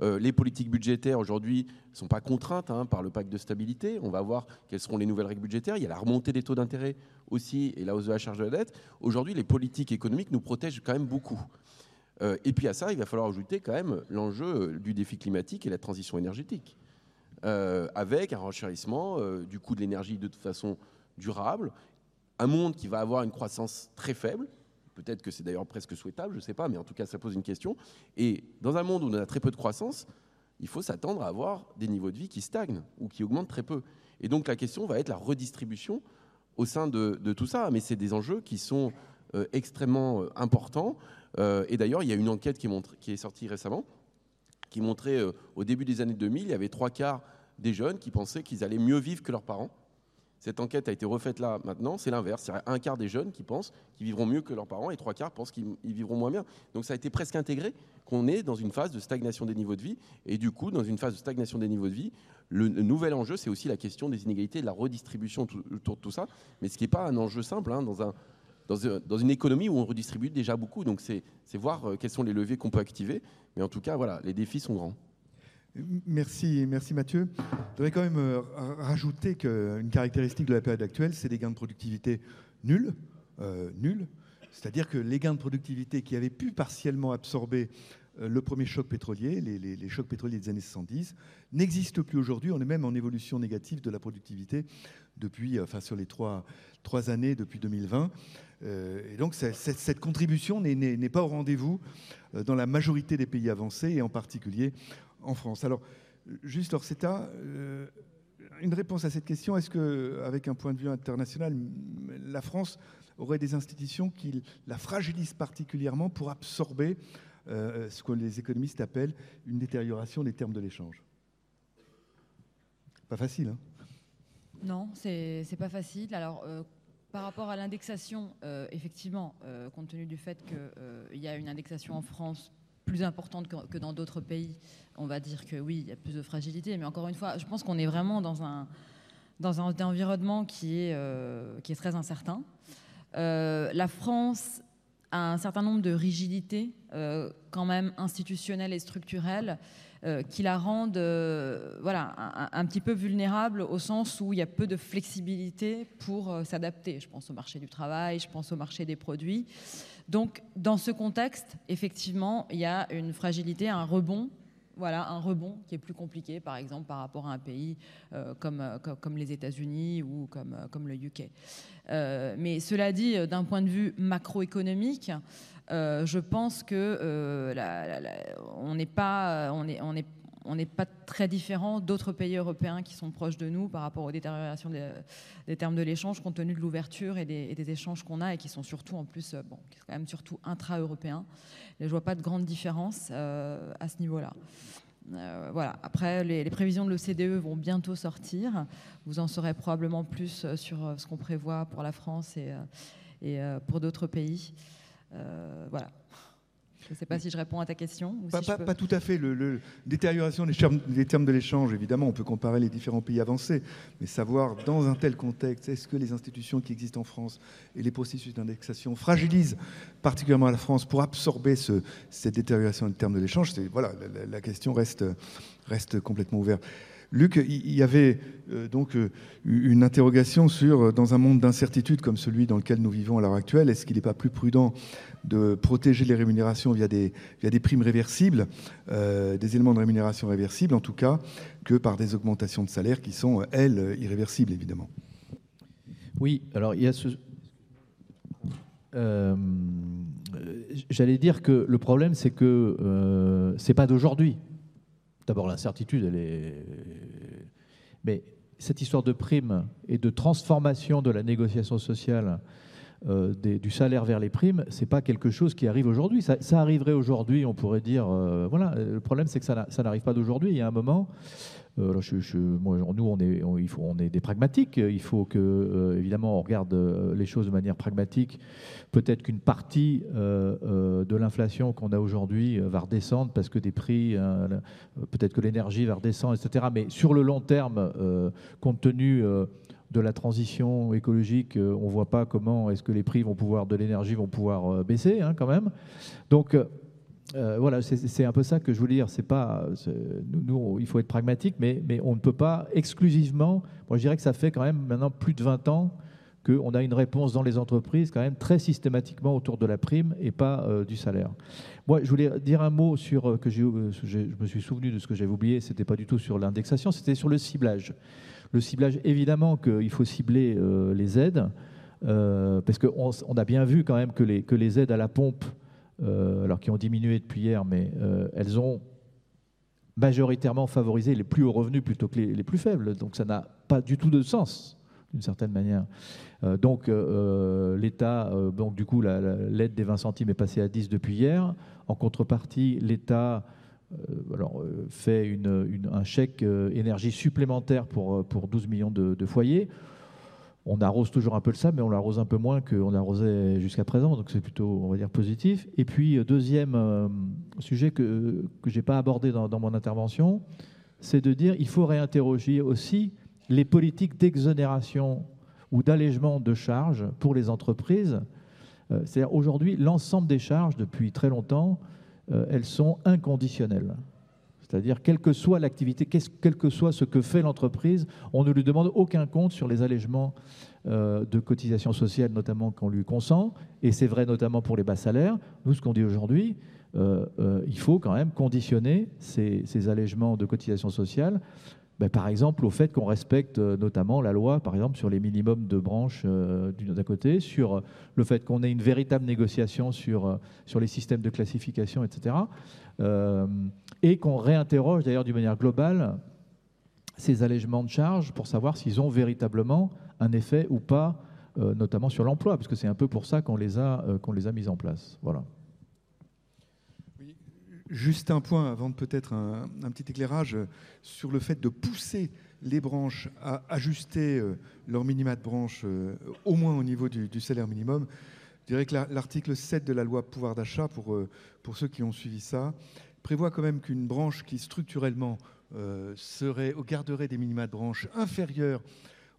Euh, les politiques budgétaires aujourd'hui ne sont pas contraintes hein, par le pacte de stabilité. On va voir quelles seront les nouvelles règles budgétaires. Il y a la remontée des taux d'intérêt aussi et la hausse de la charge de la dette. Aujourd'hui, les politiques économiques nous protègent quand même beaucoup. Euh, et puis à ça, il va falloir ajouter quand même l'enjeu euh, du défi climatique et la transition énergétique, avec un renchérissement du coût de l'énergie de toute façon durable, un monde qui va avoir une croissance très faible, Peut-être que c'est d'ailleurs presque souhaitable, je ne sais pas, mais en tout cas, ça pose une question. Et dans un monde où on a très peu de croissance, il faut s'attendre à avoir des niveaux de vie qui stagnent ou qui augmentent très peu. Et donc la question va être la redistribution au sein de, tout ça. Mais c'est des enjeux qui sont euh, extrêmement euh, importants. Euh, et d'ailleurs, il y a une enquête qui, est sortie récemment qui montrait au début des années 2000, il y avait trois quarts des jeunes qui pensaient qu'ils allaient mieux vivre que leurs parents. Cette enquête a été refaite là maintenant, c'est l'inverse. Il y a un quart des jeunes qui pensent qu'ils vivront mieux que leurs parents et trois quarts pensent qu'ils vivront moins bien. Donc ça a été presque intégré qu'on est dans une phase de stagnation des niveaux de vie. Et du coup, dans une phase de stagnation des niveaux de vie, le, nouvel enjeu, c'est aussi la question des inégalités, de la redistribution autour de tout ça. Mais ce qui n'est pas un enjeu simple hein, dans, un, dans, une économie où on redistribue déjà beaucoup. Donc c'est voir euh, quels sont les leviers qu'on peut activer. Mais en tout cas, voilà, les défis sont grands. Merci, merci Mathieu. Je voudrais quand même euh, rajouter qu'une caractéristique de la période actuelle, c'est des gains de productivité nuls. Euh, nuls. C'est-à-dire que les gains de productivité qui avaient pu partiellement absorber euh, le premier choc pétrolier, les, chocs pétroliers des années 70, n'existent plus aujourd'hui. On est même en évolution négative de la productivité depuis, enfin, sur les trois, trois années depuis 2020. et donc cette contribution n'est pas au rendez-vous dans la majorité des pays avancés et en particulier en France. Alors, juste Orsetta, euh, une réponse à cette question, est-ce qu'avec un point de vue international, la France aurait des institutions qui la fragilisent particulièrement pour absorber euh, ce que les économistes appellent une détérioration des termes de l'échange? Pas facile, hein? Non, c'est pas facile. Alors, euh, par rapport à l'indexation, effectivement, compte tenu du fait qu'il y a une indexation en France plus importante que, dans d'autres pays, on va dire que oui, il y a plus de fragilité. Mais encore une fois, je pense qu'on est vraiment dans un, dans un, environnement qui est, euh, qui est très incertain. Euh, la France a un certain nombre de rigidités, euh, quand même institutionnelles et structurelles, qui la rendent voilà, un, un, petit peu vulnérable au sens où il y a peu de flexibilité pour s'adapter. Je pense au marché du travail, je pense au marché des produits. Donc, dans ce contexte, effectivement, il y a une fragilité, un rebond voilà, un rebond qui est plus compliqué, par exemple, par rapport à un pays euh, euh, comme, les États-Unis ou comme, euh, le UK. mais cela dit, d'un point de vue macroéconomique, je pense que on n'est pas, on n'est pas très différent d'autres pays européens qui sont proches de nous par rapport aux détériorations des, termes de l'échange, compte tenu de l'ouverture et, des, échanges qu'on a et qui sont surtout en plus, euh, bon, qui sont quand même surtout intra-européens. Je ne vois pas de grande différence euh, à ce niveau-là. Euh, voilà. Après, les, prévisions de l'OCDE vont bientôt sortir. Vous en saurez probablement plus sur ce qu'on prévoit pour la France et, et pour d'autres pays. voilà. Je ne sais pas si je réponds à ta question. pas, tout à fait. Le, détérioration des termes, des termes de l'échange, évidemment, on peut comparer les différents pays avancés, mais savoir dans un tel contexte, est-ce que les institutions qui existent en France et les processus d'indexation fragilisent particulièrement la France pour absorber ce, cette détérioration des termes de l'échange? Voilà, la, la, question reste, reste complètement ouverte. Luc, il y avait euh, donc euh, une interrogation sur, euh, dans un monde d'incertitude comme celui dans lequel nous vivons à l'heure actuelle, est-ce qu'il n'est pas plus prudent de protéger les rémunérations via des, via des primes réversibles, des éléments de rémunération réversibles en tout cas, que par des augmentations de salaire qui sont, elles, irréversibles évidemment? Oui, alors il y a ce... J'allais dire que le problème, c'est que c'est pas d'aujourd'hui. D'abord, l'incertitude, elle est. Mais cette histoire de prime et de transformation de la négociation sociale euh, du salaire vers les primes, c'est pas quelque chose qui arrive aujourd'hui. Ça, arriverait aujourd'hui, on pourrait dire, euh, voilà. Le problème, c'est que ça, n'arrive pas d'aujourd'hui. Il y a un moment, euh, nous, on est, il faut, on est des pragmatiques. Il faut que, évidemment, on regarde les choses de manière pragmatique. Peut-être qu'une partie de l'inflation qu'on a aujourd'hui va redescendre parce que des prix, peut-être que l'énergie va redescendre, etc. Mais sur le long terme, compte tenu de la transition écologique, euh, on ne voit pas comment est-ce que les prix vont pouvoir de l'énergie vont pouvoir euh, baisser hein, quand même. Donc euh, voilà, c'est un peu ça que je voulais dire. C'est pas, nous, il faut être pragmatique, mais, on ne peut pas exclusivement. Moi, je dirais que ça fait quand même maintenant plus de 20 ans qu'on a une réponse dans les entreprises quand même très systématiquement autour de la prime et pas du salaire. Moi, je voulais dire un mot sur que je me suis souvenu de ce que j'avais oublié. C'était pas du tout sur l'indexation, c'était sur le ciblage. Le ciblage, évidemment qu'il faut cibler euh, les aides, euh, parce qu'on on a bien vu quand même que les, aides à la pompe, euh, alors qui ont diminué depuis hier, mais elles ont majoritairement favorisé les plus hauts revenus plutôt que les, plus faibles. Donc ça n'a pas du tout de sens, d'une certaine manière. donc l'État, donc du coup, l'aide des 20 centimes est passée à 10 depuis hier. En contrepartie, l'État euh, euh, fait un chèque euh, énergie supplémentaire pour, pour 12 millions de, foyers. On arrose toujours un peu le sable, mais on l'arrose un peu moins qu'on arrosait jusqu'à présent, donc c'est plutôt, on va dire, positif. Et puis, deuxième sujet que, je n'ai pas abordé dans, mon intervention, c'est de dire qu'il faut réinterroger aussi les politiques d'exonération ou d'allègement de charges pour les entreprises. C'est-à-dire aujourd'hui, l'ensemble des charges, depuis très longtemps, euh, elles sont inconditionnelles. C'est-à-dire, quelle que soit l'activité, quel que soit ce que fait l'entreprise, on ne lui demande aucun compte sur les allègements euh, de cotisations sociales, notamment qu'on lui consent. Et c'est vrai notamment pour les bas salaires. Nous, ce qu'on dit aujourd'hui, euh, il faut quand même conditionner ces, ces allègements de cotisations sociales ben, par exemple, au fait qu'on respecte euh, notamment la loi, par exemple, sur les minimums de branches euh, d'un côté, sur le fait qu'on ait une véritable négociation sur, euh, sur les systèmes de classification, etc. et qu'on réinterroge d'ailleurs d'une manière globale ces allègements de charges pour savoir s'ils ont véritablement un effet ou pas, notamment sur l'emploi, parce que c'est un peu pour ça qu'on les, a qu'on les a mis en place. Voilà. Juste un point avant de peut-être un, petit éclairage sur le fait de pousser les branches à ajuster euh, leur minima de branche euh, au moins au niveau du, salaire minimum. Je dirais que l'article 7 de la loi pouvoir d'achat, pour, euh, pour ceux qui ont suivi ça, prévoit quand même qu'une branche qui structurellement serait, garderait des minima de branche inférieurs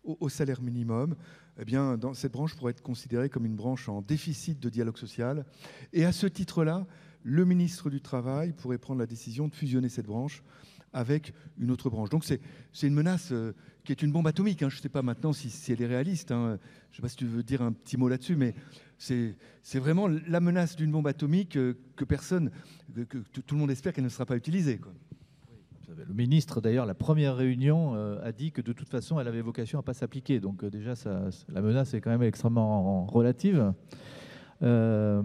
au, salaire minimum, eh bien, dans, cette branche pourrait être considérée comme une branche en déficit de dialogue social. Et à ce titre-là, le ministre du Travail pourrait prendre la décision de fusionner cette branche avec une autre branche. Donc c'est une menace euh, qui est une bombe atomique. Hein. Je ne sais pas maintenant si, elle est réaliste. Hein. Je ne sais pas si tu veux dire un petit mot là-dessus, mais c'est vraiment la menace d'une bombe atomique euh, que personne, que, tout le monde espère qu'elle ne sera pas utilisée. Le ministre, d'ailleurs, la première réunion, euh, a dit que de toute façon, elle avait vocation à ne pas s'appliquer. Donc déjà, la menace est quand même extrêmement relative. Euh,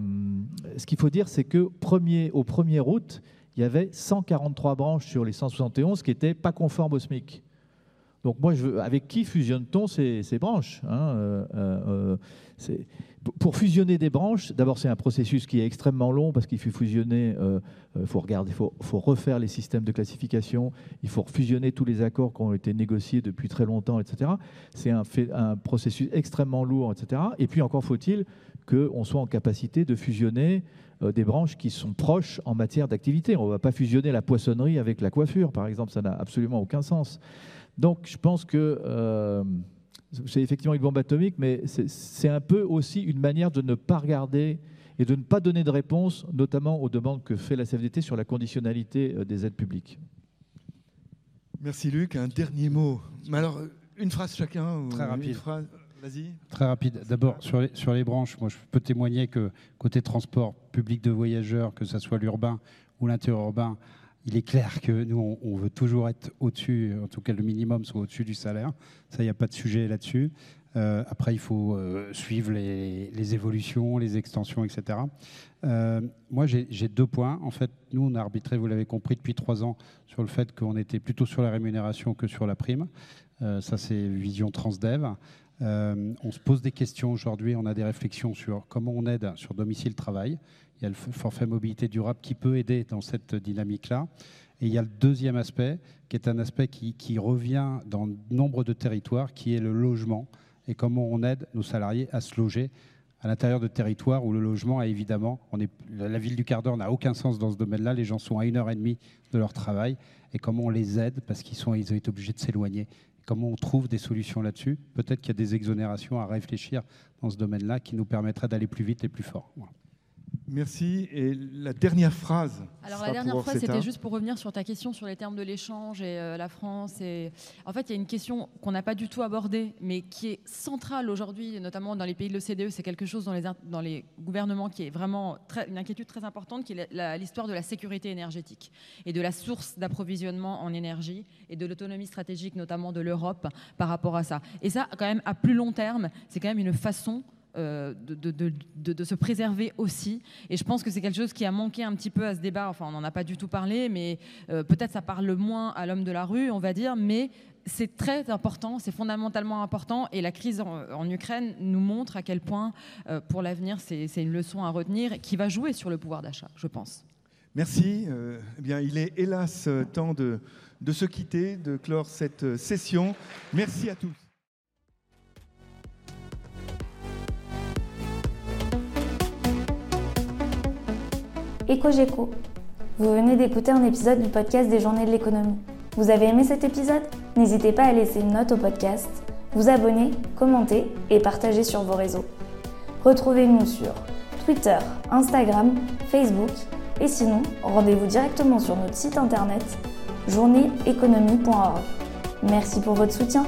ce qu'il faut dire, c'est que au 1er août, il y avait 143 branches sur les 171 qui n'étaient pas conformes au SMIC. Donc moi, je veux, avec qui fusionne-t-on ces, branches hein, euh, euh, Pour fusionner des branches, d'abord c'est un processus qui est extrêmement long parce qu'il faut fusionner, il faut regarder, faut, faut, refaire les systèmes de classification, il faut fusionner tous les accords qui ont été négociés depuis très longtemps, etc. C'est un, processus extrêmement lourd, etc. Et puis encore faut-il qu'on soit en capacité de fusionner euh, des branches qui sont proches en matière d'activité. On ne va pas fusionner la poissonnerie avec la coiffure, par exemple, ça n'a absolument aucun sens. Donc je pense que euh, c'est effectivement une bombe atomique, mais c'est un peu aussi une manière de ne pas regarder et de ne pas donner de réponse, notamment aux demandes que fait la CFDT sur la conditionnalité euh, des aides publiques. Merci Luc. Un dernier mot. Mais alors, une phrase chacun. Très rapide. Très rapide. D'abord, sur les, sur les branches, moi, je peux témoigner que côté transport public de voyageurs, que ce soit l'urbain ou l'interurbain, il est clair que nous, on, veut toujours être au-dessus, en tout cas le minimum soit au-dessus du salaire. Ça, il n'y a pas de sujet là-dessus. Euh, après, il faut euh, suivre les, évolutions, les extensions, etc. Euh, moi, j'ai deux points. En fait, nous, on a arbitré, vous l'avez compris, depuis trois ans sur le fait qu'on était plutôt sur la rémunération que sur la prime. ça, c'est vision transdev. Euh, on se pose des questions aujourd'hui, on a des réflexions sur comment on aide sur domicile travail. Il y a le forfait mobilité durable qui peut aider dans cette dynamique-là. Et il y a le deuxième aspect, qui est un aspect qui, revient dans nombre de territoires, qui est le logement et comment on aide nos salariés à se loger à l'intérieur de territoires où le logement a évidemment, on est, la ville du quart d'heure n'a aucun sens dans ce domaine-là, les gens sont à une heure et demie de leur travail, et comment on les aide parce qu'ils sont, ils ont été obligés de s'éloigner Comment on trouve des solutions là-dessus? Peut-être qu'il y a des exonérations à réfléchir dans ce domaine-là qui nous permettraient d'aller plus vite et plus fort. Merci. Et la dernière phrase. Alors la dernière phrase, c'était juste pour revenir sur ta question sur les termes de l'échange et euh, la France. Et en fait, il y a une question qu'on n'a pas du tout abordée, mais qui est centrale aujourd'hui, notamment dans les pays de l'OCDE. C'est quelque chose dans les, dans les gouvernements qui est vraiment très, une inquiétude très importante, qui est l'histoire de la sécurité énergétique et de la source d'approvisionnement en énergie et de l'autonomie stratégique, notamment de l'Europe, par rapport à ça. Et ça, quand même, à plus long terme, c'est quand même une façon euh, de, se préserver aussi. Et je pense que c'est quelque chose qui a manqué un petit peu à ce débat. Enfin, on n'en a pas du tout parlé, mais euh, peut-être ça parle moins à l'homme de la rue, on va dire, mais c'est très important, c'est fondamentalement important. Et la crise en, Ukraine nous montre à quel point, euh, pour l'avenir, c'est une leçon à retenir qui va jouer sur le pouvoir d'achat, je pense. Merci. eh bien, il est hélas temps de, de se quitter, de clore cette session. Merci à tous. EcoGeco. Vous venez d'écouter un épisode du podcast des Journées de l'économie. Vous avez aimé cet épisode? N'hésitez pas à laisser une note au podcast, vous abonner, commenter et partager sur vos réseaux. Retrouvez-nous sur Twitter, Instagram, Facebook et sinon, rendez-vous directement sur notre site internet journéeconomie.org. Merci pour votre soutien.